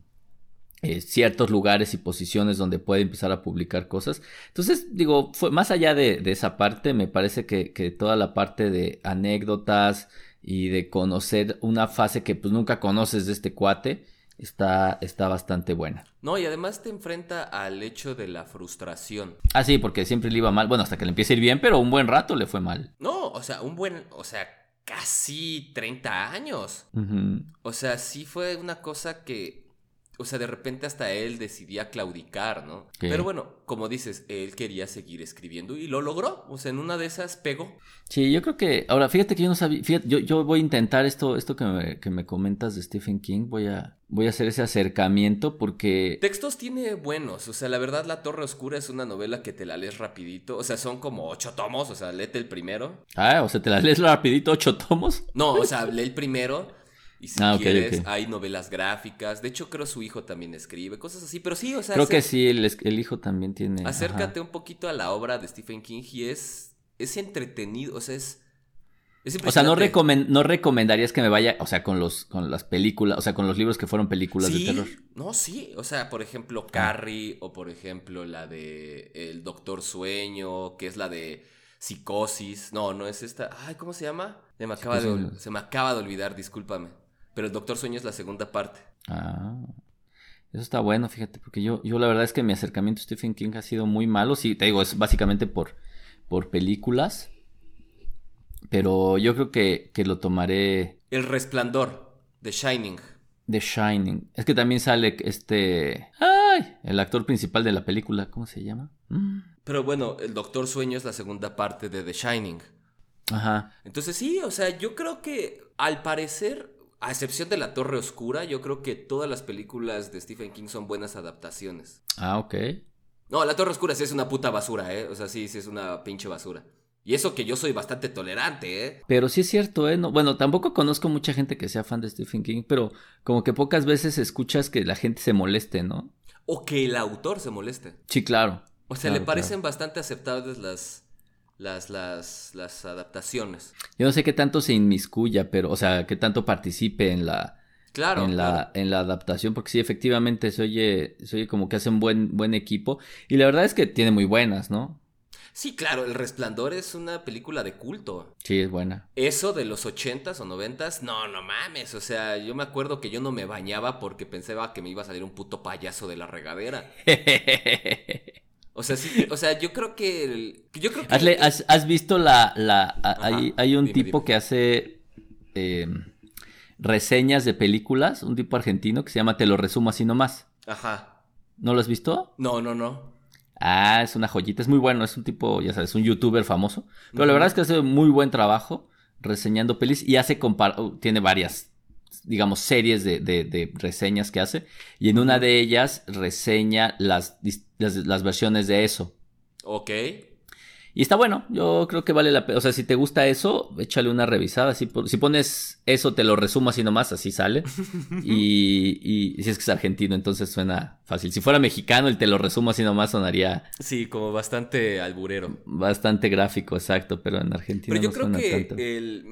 eh, ciertos lugares y posiciones donde puede empezar a publicar cosas. Entonces, digo, fue, más allá de, esa parte, me parece que, toda la parte de anécdotas y de conocer una fase que pues nunca conoces de este cuate, está, está bastante buena. No, y además te enfrenta al hecho de la frustración. Ah, sí, porque siempre le iba mal, bueno, hasta que le empiece a ir bien, pero un buen rato le fue mal. No, o sea, un buen, o sea, casi 30 años. O sea, sí fue una cosa que o sea, de repente hasta él decidía claudicar, ¿no? Pero bueno, como dices, él quería seguir escribiendo y lo logró. O sea, en una de esas pegó. Sí, yo creo que. Ahora, fíjate que yo no sabía. Fíjate, yo, yo voy a intentar esto, esto que me, que me comentas de Stephen King. Voy a, voy a hacer ese acercamiento porque. Textos tiene buenos. O sea, la verdad, La Torre Oscura es una novela que te la lees rapidito. O sea, son como ocho tomos. O sea, léete el primero. Ah, o sea, te la lees rapidito, ocho tomos. No, o *laughs* sea, lee el primero. Y si ah, quieres, hay novelas gráficas. De hecho, creo su hijo también escribe, cosas así. Pero sí, o sea. Creo que sí, el, el, hijo también tiene. Acércate un poquito a la obra de Stephen King y es. Es entretenido, o sea, es. o sea, no, no recomendarías que me vaya, o sea, con los con las películas, o sea, con los libros que fueron películas de terror. No, sí, o sea, por ejemplo, ah. Carrie o por ejemplo la de El Doctor Sueño, que es la de Psicosis. No, no es esta. Ay, ¿cómo se llama? Se me acaba, de, se me acaba de olvidar, discúlpame. Pero el Doctor Sueño es la segunda parte. Ah. Eso está bueno, fíjate, porque yo, yo la verdad es que mi acercamiento a Stephen King ha sido muy malo. Sí, te digo, es básicamente por, por películas. Pero yo creo que, que lo tomaré. El resplandor, The Shining. The Shining. Es que también sale este. ¡Ay! El actor principal de la película. ¿Cómo se llama? Mm. Pero bueno, el Doctor Sueño es la segunda parte de The Shining. Ajá. Entonces sí, o sea, yo creo que al parecer a excepción de La Torre Oscura, yo creo que todas las películas de Stephen King son buenas adaptaciones. Ah, ok. No, La Torre Oscura sí es una puta basura, ¿eh? O sea, sí, sí es una pinche basura. Y eso que yo soy bastante tolerante, ¿eh? Pero sí es cierto, ¿eh? No, bueno, tampoco conozco mucha gente que sea fan de Stephen King, pero como que pocas veces escuchas que la gente se moleste, ¿no? O que el autor se moleste. Sí, claro. O sea, le parecen bastante aceptables las, las, las, las adaptaciones. Yo no sé qué tanto se inmiscuya, pero, o sea, qué tanto participe en la, Claro, en la, en la adaptación, porque sí, efectivamente se oye, se oye como que hace un buen, buen equipo. Y la verdad es que tiene muy buenas, ¿no? Sí, claro, El Resplandor es una película de culto. Sí, es buena. Eso de los ochentas o noventas, no, no mames. O sea, yo me acuerdo que yo no me bañaba porque pensaba que me iba a salir un puto payaso de la regadera. *laughs* O sea, sí, o sea, yo creo que. yo creo que has, visto la. la hay, hay, un tipo que hace. Em, reseñas de películas, un tipo argentino que se llama Te lo resumo así nomás. Ajá. ¿No lo has visto? No, no, no. Ah, es una joyita, es muy bueno, es un tipo, ya sabes, un youtuber famoso. Pero la verdad es que hace muy buen trabajo reseñando pelis y hace tiene varias, digamos, series de, de, reseñas que hace. Y en una de ellas reseña las, las, las versiones de eso. Ok. Y está bueno, yo creo que vale la pena. O sea, si te gusta eso, échale una revisada. Si, si pones eso, te lo resumo así nomás, así sale. *laughs* y, y, si es que es argentino, entonces suena fácil. Si fuera mexicano, el te lo resumo así nomás sonaría. Sí, como bastante alburero. Bastante gráfico, exacto, pero en Argentina pero yo no creo suena que tanto. El,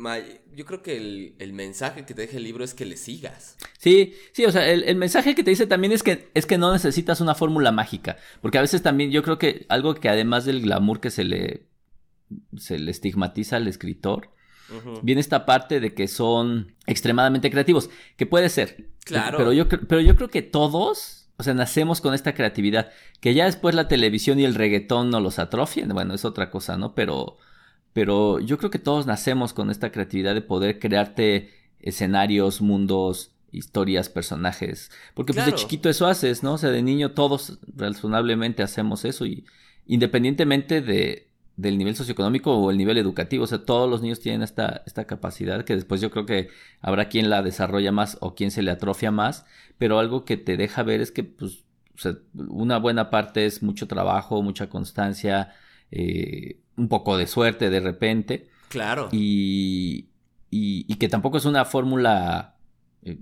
yo creo que el, el, mensaje que te deja el libro es que le sigas. Sí, sí, o sea, el, el, mensaje que te dice también es que, es que no necesitas una fórmula mágica. Porque a veces también yo creo que algo que además del glamour que se le, se le estigmatiza al escritor, uh -huh. viene esta parte de que son extremadamente creativos. Que puede ser. Claro. Pero yo, pero yo creo que todos, o sea, nacemos con esta creatividad. Que ya después la televisión y el reggaetón no los atrofien. Bueno, es otra cosa, ¿no? Pero pero yo creo que todos nacemos con esta creatividad de poder crearte escenarios, mundos, historias, personajes. Porque claro. pues de chiquito eso haces, ¿no? O sea, de niño todos razonablemente hacemos eso y independientemente de, del nivel socioeconómico o el nivel educativo, o sea, todos los niños tienen esta, esta capacidad que después yo creo que habrá quien la desarrolla más o quien se le atrofia más, pero algo que te deja ver es que pues, o sea, una buena parte es mucho trabajo, mucha constancia, eh, un poco de suerte de repente. Claro. Y, y, y que tampoco es una fórmula eh,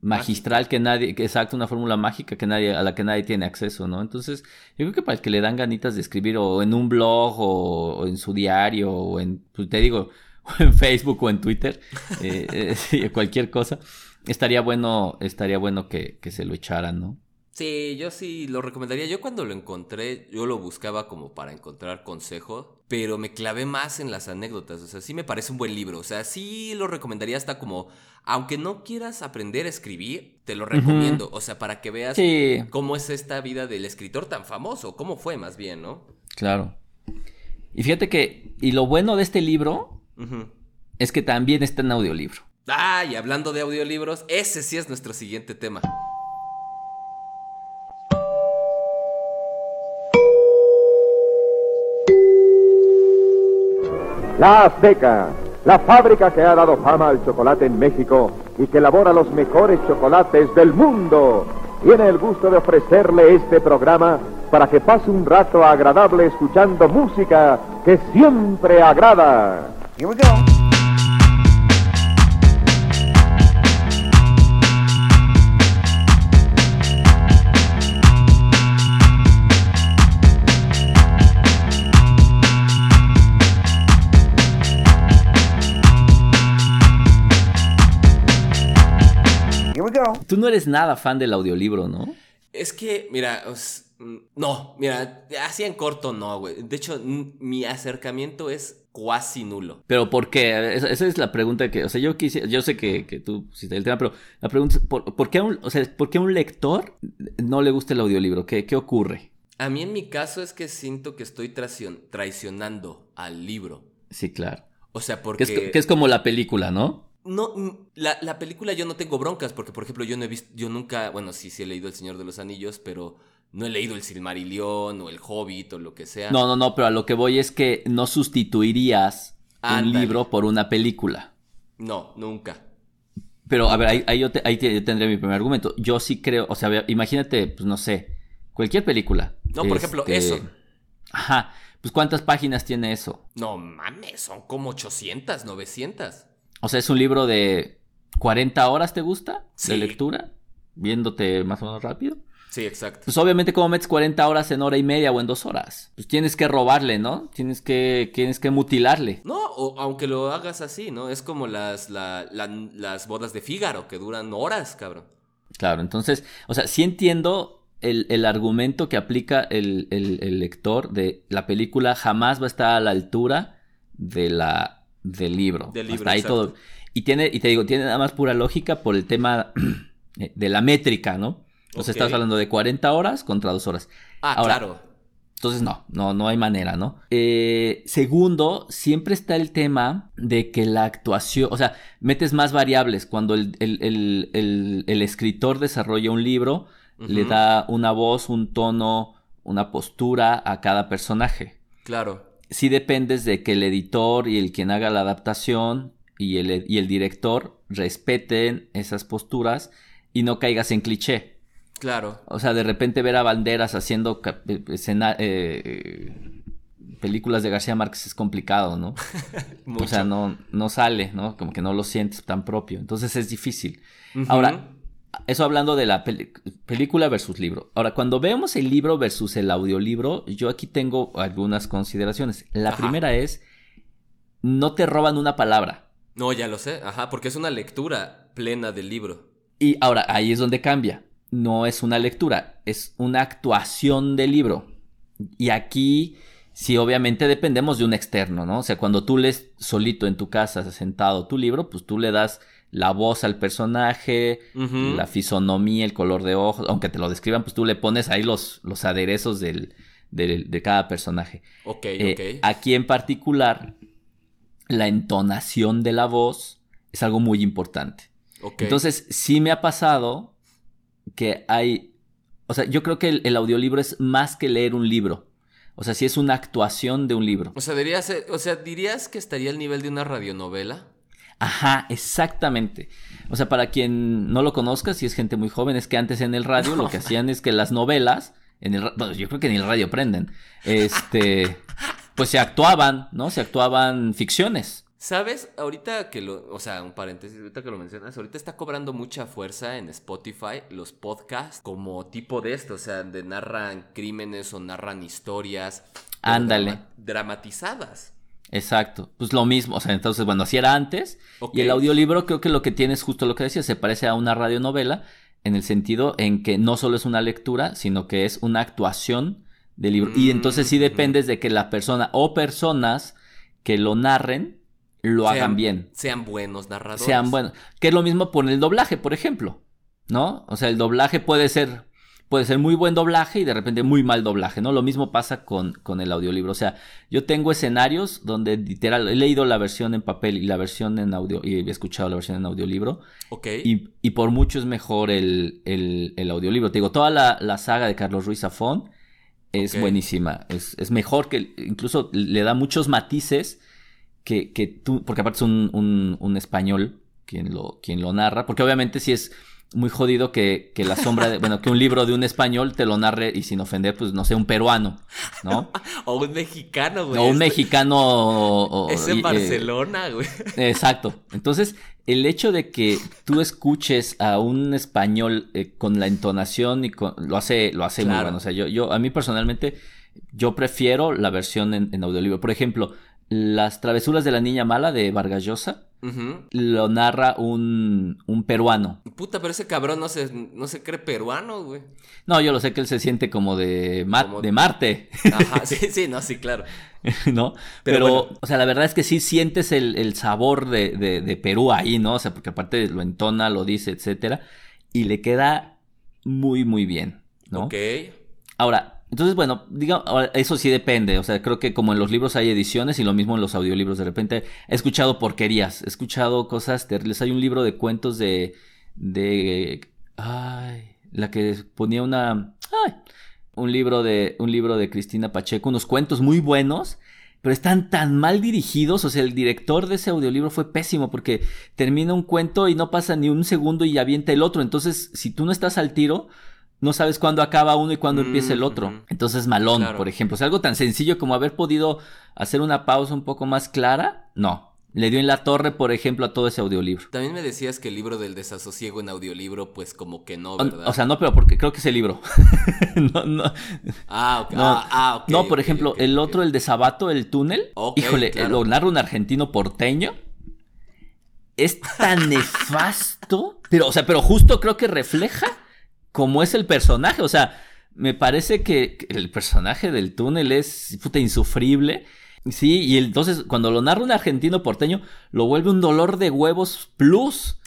magistral que nadie, que exacto, una fórmula mágica que nadie, a la que nadie tiene acceso, ¿no? Entonces, yo creo que para el que le dan ganitas de escribir o en un blog o, o en su diario o en, pues te digo, o *laughs* en Facebook o en Twitter, eh, *laughs* eh, cualquier cosa, estaría bueno, estaría bueno que, que se lo echaran, ¿no? Sí, yo sí lo recomendaría. Yo cuando lo encontré, yo lo buscaba como para encontrar consejos, pero me clavé más en las anécdotas. O sea, sí me parece un buen libro. O sea, sí lo recomendaría hasta como, aunque no quieras aprender a escribir, te lo recomiendo. Uh -huh. O sea, para que veas sí. cómo es esta vida del escritor tan famoso, cómo fue más bien, ¿no? Claro. Y fíjate que, y lo bueno de este libro uh -huh. es que también está en audiolibro. Ah, y hablando de audiolibros, ese sí es nuestro siguiente tema. La Azteca, la fábrica que ha dado fama al chocolate en México y que elabora los mejores chocolates del mundo, tiene el gusto de ofrecerle este programa para que pase un rato agradable escuchando música que siempre agrada. Tú no eres nada fan del audiolibro, ¿no? Es que, mira, os, no, mira, así en corto no, güey. De hecho, mi acercamiento es cuasi nulo. Pero ¿por qué? Esa, esa es la pregunta que, o sea, yo quise, yo sé que, que tú pusiste el tema, pero la pregunta es, ¿por, ¿por, qué a un, o sea, ¿por qué a un lector no le gusta el audiolibro? ¿Qué, qué ocurre? A mí en mi caso es que siento que estoy traicion, traicionando al libro. Sí, claro. O sea, porque... Que es, que es como la película, ¿no? No, la, la, película yo no tengo broncas, porque por ejemplo yo no he visto, yo nunca, bueno, sí, sí he leído El Señor de los Anillos, pero no he leído El Silmarillion o El Hobbit o lo que sea. No, no, no, pero a lo que voy es que no sustituirías Ándale. un libro por una película. No, nunca. Pero a ver, ahí, ahí, yo, te, ahí te, yo tendré mi primer argumento. Yo sí creo, o sea, imagínate, pues no sé, cualquier película. No, por este... ejemplo, eso. Ajá, pues ¿cuántas páginas tiene eso? No mames, son como 800, 900. O sea, es un libro de 40 horas, ¿te gusta? Sí. De lectura, viéndote más o menos rápido. Sí, exacto. Pues obviamente, ¿cómo metes 40 horas en hora y media o en dos horas? Pues tienes que robarle, ¿no? Tienes que, tienes que mutilarle. No, o, aunque lo hagas así, ¿no? Es como las, la, la, las bodas de Fígaro, que duran horas, cabrón. Claro, entonces, o sea, sí entiendo el, el argumento que aplica el, el, el lector de la película jamás va a estar a la altura de la del libro. Del libro Hasta ahí todo. Y tiene, y te digo, tiene nada más pura lógica por el tema *clears throat* de la métrica, ¿no? O sea, estás hablando de 40 horas contra 2 horas. Ah, Ahora, claro. Entonces, no, no, no hay manera, ¿no? Eh, segundo, siempre está el tema de que la actuación, o sea, metes más variables. Cuando el, escritor desarrolla un libro, le da una voz, un tono, una postura a cada personaje. Claro. Sí dependes de que el editor y el quien haga la adaptación y el, y el director respeten esas posturas y no caigas en cliché. Claro. O sea, de repente ver a Banderas haciendo eh, escena, eh, películas de García Márquez es complicado, ¿no? *laughs* o sea, no, no sale, ¿no? Como que no lo sientes tan propio. Entonces es difícil. Ahora, eso hablando de la película versus libro. Ahora, cuando vemos el libro versus el audiolibro, yo aquí tengo algunas consideraciones. La primera es, no te roban una palabra. No, ya lo sé, ajá, porque es una lectura plena del libro. Y ahora, ahí es donde cambia no es una lectura, es una actuación del libro. Y aquí sí, obviamente dependemos de un externo, ¿no? O sea, cuando tú lees solito en tu casa, sentado tu libro, pues tú le das la voz al personaje, la fisonomía, el color de ojos, aunque te lo describan, pues tú le pones ahí los, los aderezos del, de cada personaje. Ok, eh, Aquí en particular, la entonación de la voz es algo muy importante. Entonces, sí me ha pasado que hay, o sea, yo creo que el, audiolibro es más que leer un libro. O sea, si es una actuación de un libro. O sea, dirías, o sea, dirías que estaría al nivel de una radionovela. Ajá, exactamente. O sea, para quien no lo conozca, si es gente muy joven, es que antes en el radio lo que *laughs* hacían es que las novelas, en el, bueno, yo creo que en el radio prenden, este, pues se actuaban, ¿no? Se actuaban ficciones. ¿Sabes? Ahorita que lo, o sea, un paréntesis, ahorita que lo mencionas, ahorita está cobrando mucha fuerza en Spotify los podcasts como tipo de esto, o sea, de narran crímenes o narran historias. Ándale. dramatizadas. Exacto, pues lo mismo, o sea, entonces, bueno, así era antes. Y el audiolibro creo que lo que tiene es justo lo que decía, se parece a una radionovela en el sentido en que no solo es una lectura, sino que es una actuación del libro. y entonces sí mm, dependes de que la persona o personas que lo narren lo hagan bien. Sean buenos narradores. Sean buenos. Que es lo mismo por el doblaje, por ejemplo. ¿No? O sea, el doblaje puede ser. Puede ser muy buen doblaje y de repente muy mal doblaje, ¿no? Lo mismo pasa con, con el audiolibro. O sea, yo tengo escenarios donde literal he leído la versión en papel y la versión en audio, y he escuchado la versión en audiolibro. Ok. Y, y por mucho es mejor el, el, el audiolibro. Te digo, toda la, la, saga de Carlos Ruiz Zafón es buenísima. Es, es mejor que. Incluso le da muchos matices que, que tú, porque aparte es un, un, español quien lo, quien lo narra, porque obviamente si es muy jodido que, que la sombra de, bueno, que un libro de un español te lo narre y sin ofender, pues no sé, un peruano, ¿no? *laughs* o un mexicano, güey. O un mexicano. es en eh, Barcelona, güey. Exacto. Entonces, el hecho de que tú escuches a un español eh, con la entonación y con, lo hace, lo hace muy bueno. O sea, yo, yo, a mí personalmente, yo prefiero la versión en, en audiolibro. Por ejemplo, las travesuras de la niña mala de Vargas Llosa. Lo narra un, un, peruano. Puta, pero ese cabrón no se, no se cree peruano, güey. No, yo lo sé que él se siente como de, de Marte. Ajá, *laughs* sí, sí, no, sí, claro. *laughs* ¿No? Pero, o sea, la verdad es que sí sientes el, el sabor de, de, de, Perú ahí, ¿no? O sea, porque aparte lo entona, lo dice, etcétera. Y le queda muy, muy bien, ¿no? Ok. Ahora, entonces, bueno, digamos, eso sí depende. O sea, creo que como en los libros hay ediciones y lo mismo en los audiolibros. De repente he escuchado porquerías, he escuchado cosas terribles. Hay un libro de cuentos de. de. Ay, la que ponía una. Ay, un libro de. un libro de Cristina Pacheco, unos cuentos muy buenos. Pero están tan mal dirigidos, o sea, el director de ese audiolibro fue pésimo porque termina un cuento y no pasa ni un segundo y avienta el otro. Entonces, si tú no estás al tiro, no sabes cuándo acaba uno y cuándo empieza el otro. Entonces, malón, por ejemplo. es algo tan sencillo como haber podido hacer una pausa un poco más clara, no. Le dio en la torre, por ejemplo, a todo ese audiolibro. También me decías que el libro del desasosiego en audiolibro, pues como que no, ¿verdad? O, sea, no, pero porque creo que es el libro. *laughs* no, no. Ah, ok. No, ah, ah, no por ejemplo, el otro, el de Sabato, el túnel. híjole, lo narra un argentino porteño. Es tan *laughs* nefasto. Pero, o sea, pero justo creo que refleja como es el personaje. O sea, me parece que el personaje del túnel es puta insufrible. Sí, y entonces cuando lo narra un argentino porteño, lo vuelve un dolor de huevos plus.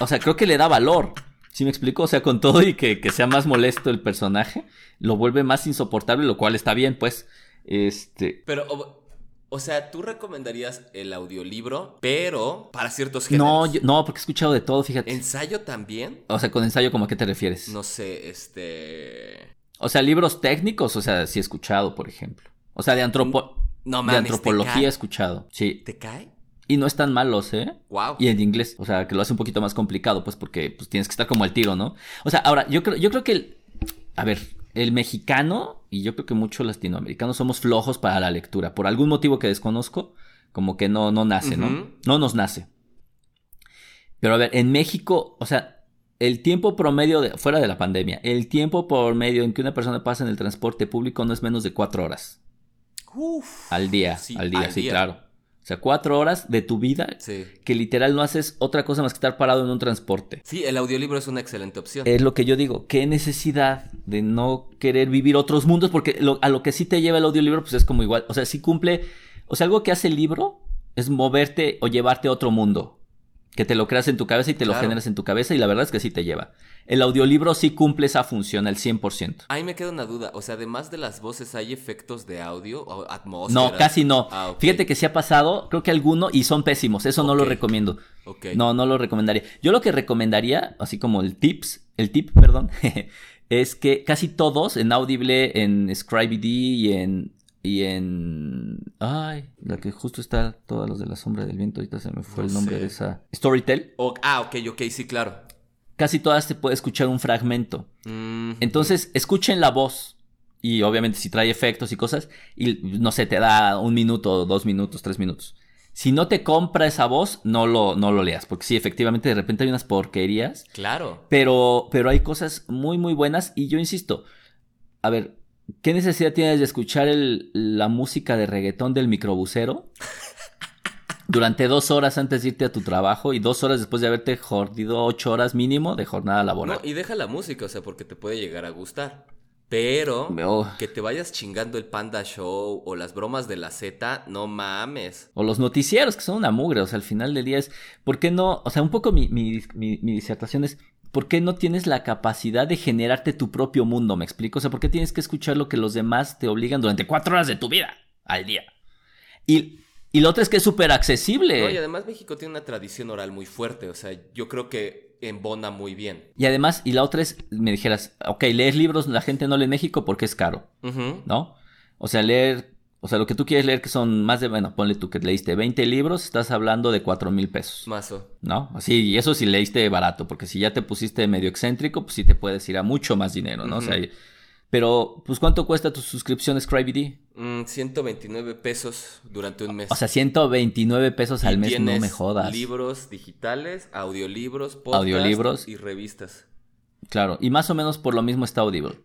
O sea, creo que le da valor. ¿Sí me explico? O sea, con todo y que, que sea más molesto el personaje, lo vuelve más insoportable, lo cual está bien, pues. Este. Pero, o, sea, tú recomendarías el audiolibro, pero para ciertos No, géneros. yo- no, porque he escuchado de todo, fíjate. ¿Ensayo también? O sea, con ensayo, ¿cómo a qué te refieres? No sé, este. O sea, libros técnicos, o sea, sí he escuchado, por ejemplo. O sea, de, antropo No de mames, ¿te antropología he escuchado. Sí. ¿Te cae? Y no están malos, ¿eh? Wow. Y en inglés, o sea, que lo hace un poquito más complicado, pues porque pues, tienes que estar como al tiro, ¿no? O sea, ahora, yo creo, yo creo que el, a ver, el mexicano, y yo creo que muchos latinoamericanos somos flojos para la lectura, por algún motivo que desconozco, como que no, no nace. ¿no? No nos nace. Pero a ver, en México, o sea, el tiempo promedio, de, fuera de la pandemia, el tiempo promedio en que una persona pasa en el transporte público no es menos de cuatro horas Uf. al día, Sí, al día, al sí, día. claro. O sea, cuatro horas de tu vida Sí. que literal no haces otra cosa más que estar parado en un transporte. Sí, el audiolibro es una excelente opción. Es lo que yo digo, qué necesidad de no querer vivir otros mundos, porque lo- a lo que sí te lleva el audiolibro, pues es como igual, o sea, sí cumple, o sea, algo que hace el libro es moverte o llevarte a otro mundo, que te lo creas en tu cabeza y te lo generas en tu cabeza y la verdad es que sí te lleva. El audiolibro sí cumple esa función al 100%. Ahí me queda una duda. O sea, además de las voces, ¿hay efectos de audio o atmósfera? No, casi no. Ah. Fíjate que sí ha pasado, creo que alguno, y son pésimos, eso no lo recomiendo. Ok. No, no lo recomendaría. Yo lo que recomendaría, así como el tips, el tip, *laughs* perdón, *laughs* es que casi todos en Audible, en Scribd y en y en ay, la que justo está todos los de la sombra del viento, ahorita se me fue No el nombre sé. de esa Storytel. Ah, ok, ok, sí, claro. Casi todas te puede escuchar un fragmento. Mm, Entonces, escuchen la voz. Y obviamente si trae efectos y cosas, y no sé, te da un minuto, dos minutos, tres minutos. Si no te compra esa voz, no lo, no lo leas. Porque sí, efectivamente, de repente hay unas porquerías. claro. Pero, pero hay cosas muy, muy buenas. Y yo insisto, a ver, ¿qué necesidad tienes de escuchar el- la música de reggaetón del microbusero? *laughs* Durante dos horas antes de irte a tu trabajo y dos horas después de haberte jodido ocho horas mínimo de jornada laboral. No, y deja la música, o sea, porque te puede llegar a gustar. Pero Oh. que te vayas chingando el Panda Show o las bromas de la Z, no mames. O los noticieros, que son una mugre. O sea, al final del día es, ¿por qué no? O sea, un poco mi, mi, mi- mi disertación es, ¿por qué no tienes la capacidad de generarte tu propio mundo? ¿Me explico? O sea, ¿por qué tienes que escuchar lo que los demás te obligan durante cuatro horas de tu vida al día? Y, y lo otro es que es súper accesible. No, y además México tiene una tradición oral muy fuerte, o sea, yo creo que embona muy bien. Y además, y la otra es, me dijeras, ok, leer libros, la gente no lee en México porque es caro. ¿no? O sea, leer, o sea, lo que tú quieres leer que son más de, bueno, ponle tú que leíste 20 libros, estás hablando de cuatro mil pesos. Mazo. ¿No? Así, y eso si leíste barato, porque si ya te pusiste medio excéntrico, pues sí te puedes ir a mucho más dinero, ¿no? O sea. Pero, pues, ¿cuánto cuesta tu suscripción a ScribeD? Mm, 129 pesos durante un mes. O sea, 129 pesos al Y mes, no me jodas. Libros digitales, audiolibros, podcast Audiolibros. y revistas. Claro, y más o menos por lo mismo está Audible.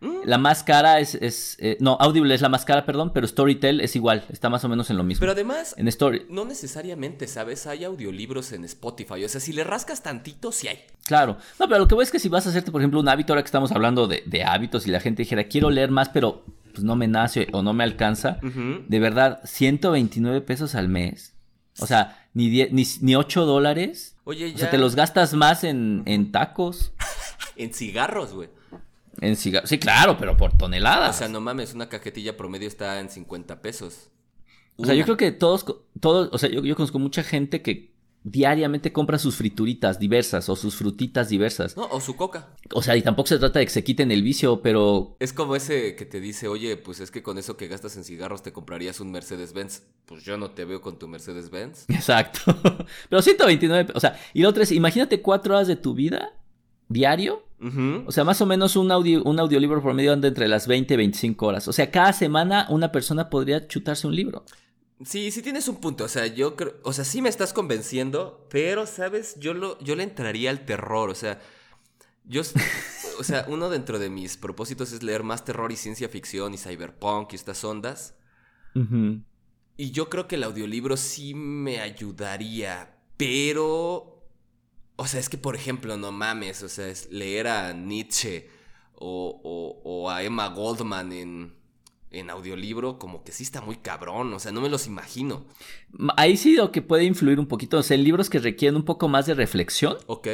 Mm. La más cara es, es eh, no, Audible es la más cara, perdón, pero Storytel es igual, está más o menos en lo mismo. Pero además, En Story, no necesariamente, ¿sabes? Hay audiolibros en Spotify. O sea, si le rascas tantito, sí hay. claro. No, pero lo que voy es que si vas a hacerte, por ejemplo, un hábito, ahora que estamos hablando de, de hábitos y la gente dijera, quiero leer más, pero pues no me nace o no me alcanza, de verdad, 129 pesos al mes. O sea, ni, die- ni, ni 8 dólares. Oye, ya. O sea, te los gastas más en, en tacos, *laughs* En cigarros, güey. En cigarros. Sí, claro, pero por toneladas. O sea, no mames, una cajetilla promedio está en 50 pesos. O sea, yo creo que todos, todos, o sea, yo, yo conozco mucha gente que diariamente compra sus frituritas diversas o sus frutitas diversas. No, o su coca. O sea, y tampoco se trata de que se quiten el vicio, pero Es como ese que te dice, oye, pues es que con eso que gastas en cigarros te comprarías un Mercedes-Benz. Pues yo no te veo con tu Mercedes-Benz. *laughs* exacto. pero 129, o sea, y lo otro es, imagínate cuatro horas de tu vida diario. O sea, más o menos un, audio, un audiolibro promedio anda entre las 20 y 25 horas. O sea, cada semana una persona podría chutarse un libro. Sí, sí tienes un punto. O sea, yo creo. O sea, sí me estás convenciendo, pero, ¿sabes? Yo, lo, yo le entraría al terror. O sea, yo. O sea, uno dentro de mis propósitos es leer más terror y ciencia ficción y cyberpunk y estas ondas. Y yo creo que el audiolibro sí me ayudaría, pero... O sea, es que, por ejemplo, no mames, o sea, es leer a Nietzsche o, o- o a Emma Goldman en, en audiolibro, como que sí está muy cabrón, o sea, no me los imagino. Ahí sí lo que puede influir un poquito, o sea, libros que requieren un poco más de reflexión. Ok.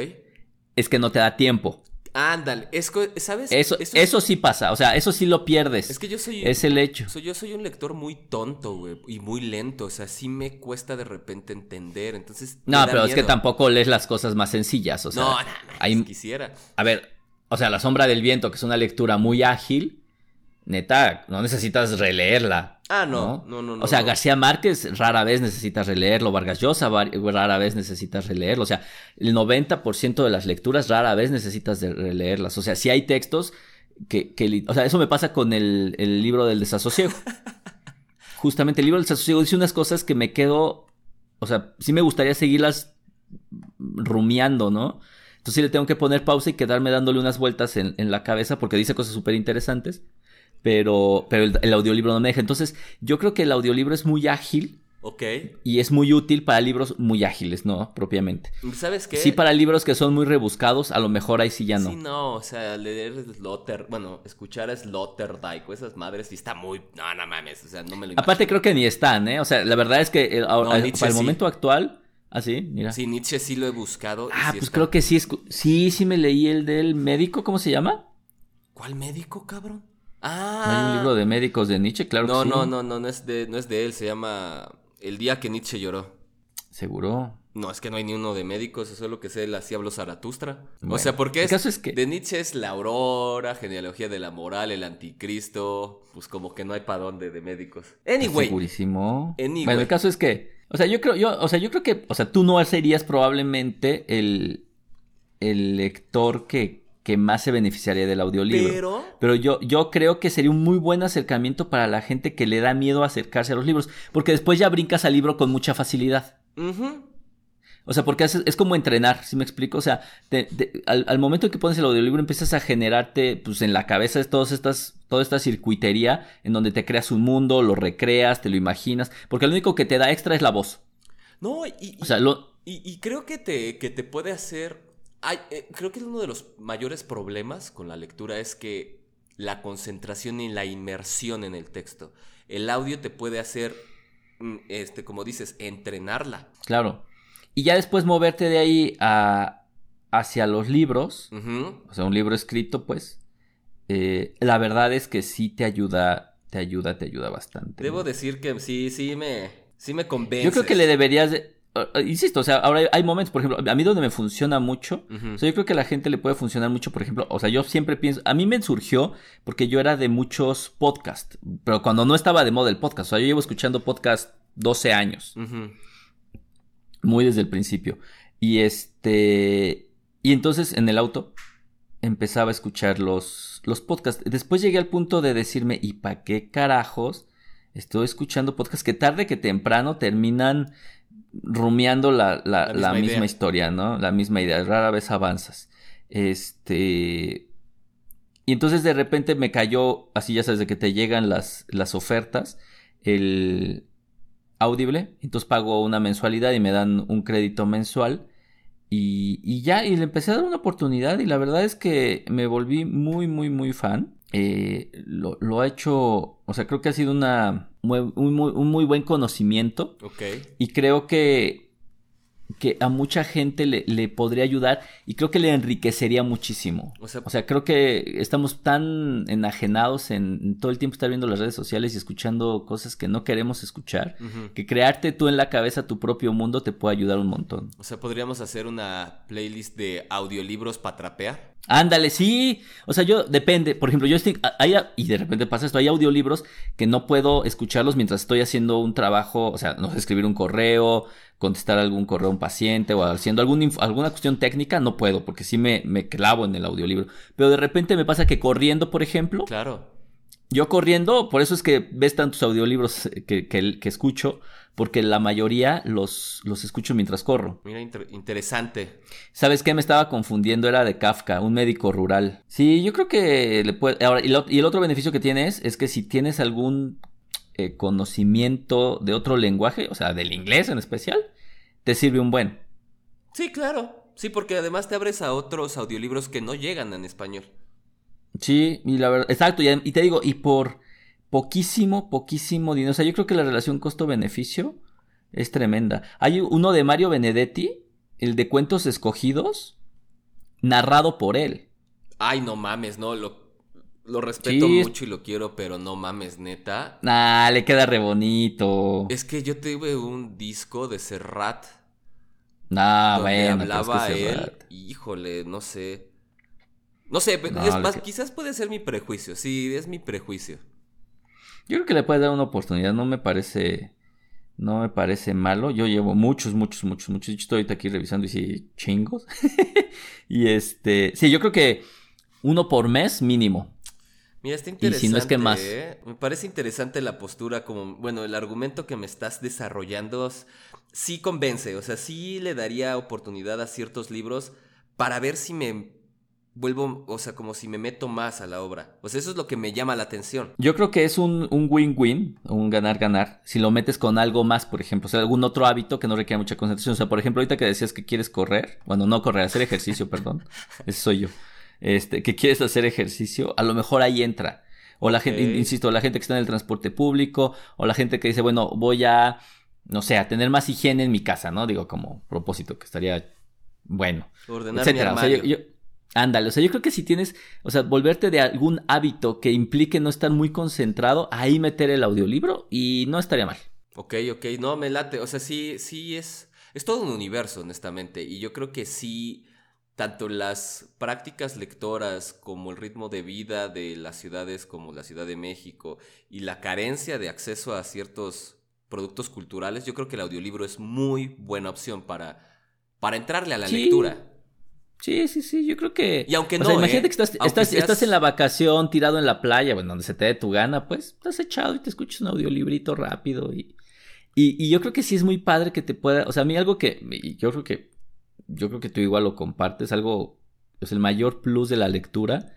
es que no te da tiempo. Ándale, es ¿sabes? Eso, eso, sí pasa, o sea, eso sí lo pierdes. Es que yo soy... Es el hecho. yo soy un lector muy tonto, güey, y muy lento, o sea, sí me cuesta de repente entender, entonces... No, pero es que tampoco lees las cosas más sencillas, o sea... No, no, no, quisiera. A ver, o sea, La sombra del viento, que es una lectura muy ágil, neta, no necesitas releerla. Ah, no, no, no, no. o sea, García Márquez rara vez necesitas releerlo, Vargas Llosa rara vez necesitas releerlo, o sea, el 90% de las lecturas rara vez necesitas releerlas, o sea, si hay textos que, que, o sea, eso me pasa con el, el libro del desasosiego. *laughs* Justamente el libro del desasosiego dice unas cosas que me quedo, o sea, sí me gustaría seguirlas rumiando, ¿no? Entonces sí le tengo que poner pausa y quedarme dándole unas vueltas en, en la cabeza porque dice cosas súper interesantes pero, pero el, audiolibro no me deja. Entonces, yo creo que el audiolibro es muy ágil. Ok. Y es muy útil para libros muy ágiles, ¿no? Propiamente. ¿Sabes qué? Sí, para libros que son muy rebuscados, a lo mejor ahí sí ya no. Sí, no, o sea, leer Slaughter, bueno, escuchar a Sloterdijk o esas madres sí está muy. No, no mames, o sea, no me lo imagino. Aparte, creo que ni están, ¿eh? O sea, la verdad es que eh, para el momento actual. Ah, sí, mira. Sí, Nietzsche sí lo he buscado. Ah, pues creo que sí. Sí, sí me leí el del médico, ¿cómo se llama? ¿Cuál médico, cabrón? Ah. Hay un libro de médicos de Nietzsche, claro. No, que no, no, no, no es, de, no es de él, se llama El día que Nietzsche lloró. ¿Seguro? No, es que no hay ni uno de médicos, eso es lo que sé, él así habló Zaratustra. o sea, porque es, caso es que... de Nietzsche es la aurora, genealogía de la moral, el anticristo, pues como que no hay para dónde de médicos. Anyway. Segurísimo. Bueno, el caso es que, o sea, yo creo, yo, o sea, yo creo que, o sea, tú no serías probablemente el, el lector que que más se beneficiaría del audiolibro. Pero, Pero yo, yo creo que sería un muy buen acercamiento para la gente que le da miedo acercarse a los libros, porque después ya brincas al libro con mucha facilidad. O sea, porque es, como entrenar, ¿sí me explico? O sea, al, momento en que pones el audiolibro empiezas a generarte, pues en la cabeza todas estas, toda esta circuitería en donde te creas un mundo, lo recreas, te lo imaginas, porque lo único que te da extra es la voz. No, y, o sea, lo... y, creo que te, que te puede hacer eh, creo que uno de los mayores problemas con la lectura es que la concentración y la inmersión en el texto. El audio te puede hacer, mm, este, como dices, entrenarla. Claro. Y ya después moverte de ahí a, hacia los libros, o sea, un libro escrito, pues, eh, la verdad es que sí te ayuda, te ayuda, te ayuda bastante. Debo decir que sí, sí me, sí me convence. Yo creo que le deberías, de, insisto, o sea, ahora hay, momentos, por ejemplo, a mí donde me funciona mucho, o sea, yo creo que a la gente le puede funcionar mucho, por ejemplo, o sea, yo siempre pienso, a mí me surgió porque yo era de muchos podcasts, pero cuando no estaba de moda el podcast, o sea, yo llevo escuchando podcast 12 años, muy desde el principio, y este, y entonces en el auto empezaba a escuchar los, los podcasts, después llegué al punto de decirme, ¿y para qué carajos? Estoy escuchando podcasts que tarde que temprano terminan rumiando la, la, misma, historia, ¿no? La misma idea, rara vez avanzas. Este... Y entonces de repente me cayó, así ya sabes, de que te llegan las, las ofertas, el Audible, entonces pago una mensualidad y me dan un crédito mensual. Y, y, ya, y le empecé a dar una oportunidad y la verdad es que me volví muy, muy, muy fan. Eh, lo, lo, ha hecho, o sea, creo que ha sido una, un, muy, un muy buen conocimiento. Ok. Y creo que que a mucha gente le, le, podría ayudar y creo que le enriquecería muchísimo. O sea, creo que estamos tan enajenados en, todo el tiempo estar viendo las redes sociales y escuchando cosas que no queremos escuchar, que crearte tú en la cabeza tu propio mundo te puede ayudar un montón. O sea, podríamos hacer una playlist de audiolibros para trapear. Ándale, sí. O sea, yo depende. Por ejemplo, yo estoy. Hay, y de repente pasa esto. Hay audiolibros que no puedo escucharlos mientras estoy haciendo un trabajo. O sea, no sé, escribir un correo, contestar algún correo a un paciente o haciendo algún, alguna cuestión técnica, no puedo, porque sí me, me clavo en el audiolibro. Pero de repente me pasa que corriendo, por ejemplo. Claro. Yo corriendo, por eso es que ves tantos audiolibros que, que, que escucho, porque la mayoría los, los escucho mientras corro. Mira, interesante. ¿Sabes qué? Me estaba confundiendo, era de Kafka, un médico rural. Sí, yo creo que le puede... Ahora, y, y el otro beneficio que tienes es que si tienes algún eh, conocimiento de otro lenguaje, o sea, del inglés en especial, te sirve un buen. Sí, claro. Sí, porque además te abres a otros audiolibros que no llegan en español. Sí, y la verdad, exacto, y, y te digo, y por poquísimo, poquísimo dinero, o sea, yo creo que la relación costo-beneficio es tremenda. Hay uno de Mario Benedetti, el de cuentos escogidos, narrado por él. Ay, no mames, no, lo, lo respeto mucho y lo quiero, pero no mames, neta. Nah, le queda re bonito. Es que yo tuve un disco de Serrat. Nah, bueno, hablaba él. Híjole, no sé. No sé, es quizás puede ser mi prejuicio. Sí, es mi prejuicio. Yo creo que le puede dar una oportunidad. No me parece. No me parece malo. Yo llevo muchos, muchos, muchos, muchos. Estoy ahorita aquí revisando y sí, chingos. *laughs* y este. Sí, yo creo que uno por mes mínimo. Mira, está interesante. Y si no es que más. ¿eh? Me parece interesante la postura, como, bueno, el argumento que me estás desarrollando sí convence, o sea, sí le daría oportunidad a ciertos libros para ver si me vuelvo, o sea, como si me meto más a la obra. O sea, eso es lo que me llama la atención. Yo creo que es un win-win, un ganar-ganar, si lo metes con algo más, por ejemplo, o sea, algún otro hábito que no requiera mucha concentración. O sea, por ejemplo, ahorita que decías que quieres correr, bueno, no correr, hacer ejercicio, perdón, *laughs* ese soy yo. Este, que quieres hacer ejercicio, a lo mejor ahí entra. O la gente, insisto, la gente que está en el transporte público, o la gente que dice, bueno, voy a, no sé, a tener más higiene en mi casa, ¿no? Digo, como propósito, que estaría bueno. Ordenar etcétera. O sea, yo, Ándale, o sea, yo creo que si tienes, o sea, volverte de algún hábito que implique no estar muy concentrado, ahí meter el audiolibro y no estaría mal. Ok, ok, no, me late, o sea, sí, sí es, es todo un universo, honestamente, y yo creo que sí, tanto las prácticas lectoras como el ritmo de vida de las ciudades como la Ciudad de México y la carencia de acceso a ciertos productos culturales, yo creo que el audiolibro es muy buena opción para, para entrarle a la lectura. Sí, sí, sí, yo creo que... Y aunque no, imagínate ¿eh? que estás, estás, estás, en la vacación, tirado en la playa, bueno, donde se te dé tu gana, pues estás echado y te escuchas un audiolibrito rápido y, y, y, yo creo que sí es muy padre que te pueda, o sea, a mí algo que, yo creo que, yo creo que tú igual lo compartes, algo, pues el mayor plus de la lectura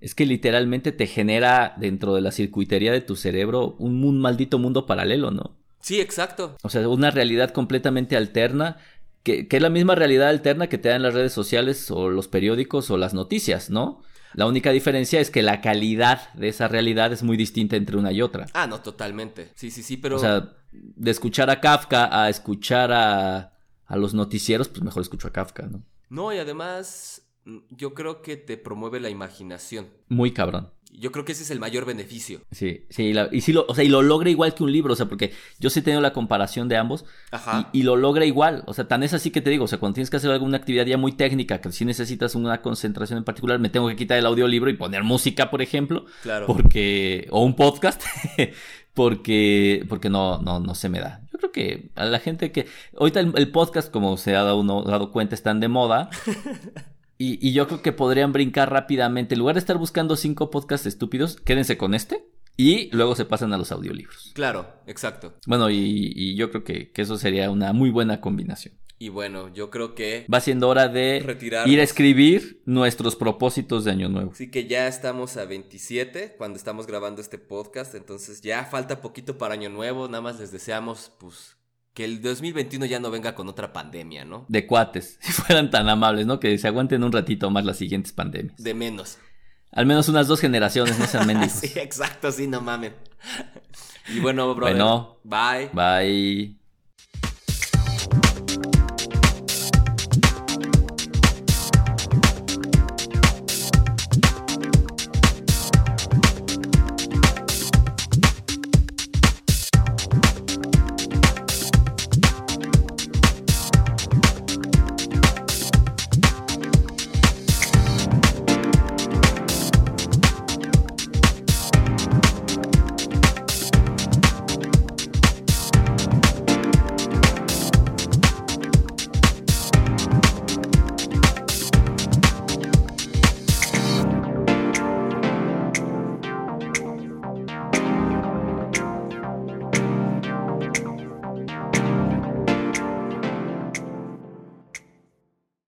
es que literalmente te genera dentro de la circuitería de tu cerebro un, un maldito mundo paralelo, ¿no? Sí, exacto. O sea, una realidad completamente alterna que, es la misma realidad alterna que te dan las redes sociales o los periódicos o las noticias, ¿no? La única diferencia es que la calidad de esa realidad es muy distinta entre una y otra. Ah, no, totalmente. Sí, sí, sí, pero... O sea, de escuchar a Kafka a escuchar a, a los noticieros, pues mejor escucho a Kafka, ¿no? No, y además mm, yo creo que te promueve la imaginación. Muy cabrón. Yo creo que ese es el mayor beneficio. Sí, sí, y sí lo, o sea, y lo logra igual que un libro, o sea, porque yo sí he tenido la comparación de ambos Ajá. Y, lo logra igual, o sea, tan es así que te digo, o sea, cuando tienes que hacer alguna actividad ya muy técnica, que si necesitas una concentración en particular, me tengo que quitar el audiolibro y poner música, por ejemplo, claro. porque, o un podcast, *laughs* porque, porque no, no, no se me da. Yo creo que a la gente que, ahorita el, podcast, como se ha dado, uno, dado cuenta, están de moda. *laughs* Y, yo creo que podrían brincar rápidamente. En lugar de estar buscando cinco podcasts estúpidos, quédense con este. Y luego se pasan a los audiolibros. Claro, exacto. Bueno, y, yo creo que, eso sería una muy buena combinación. Y bueno, yo creo que... Va siendo hora de ir a escribir nuestros propósitos de Año Nuevo. Así que ya estamos a 27 cuando estamos grabando este podcast. Entonces ya falta poquito para Año Nuevo. Nada más les deseamos pues que el 2021 ya no venga con otra pandemia, ¿no? De cuates, *laughs* si fueran tan amables, ¿no? Que se aguanten un ratito más las siguientes pandemias. De menos. Al menos unas dos generaciones, no sean mendigos. *laughs* sí, exacto, sí, no mamen. Y bueno, brother. Bueno. Bye. Bye.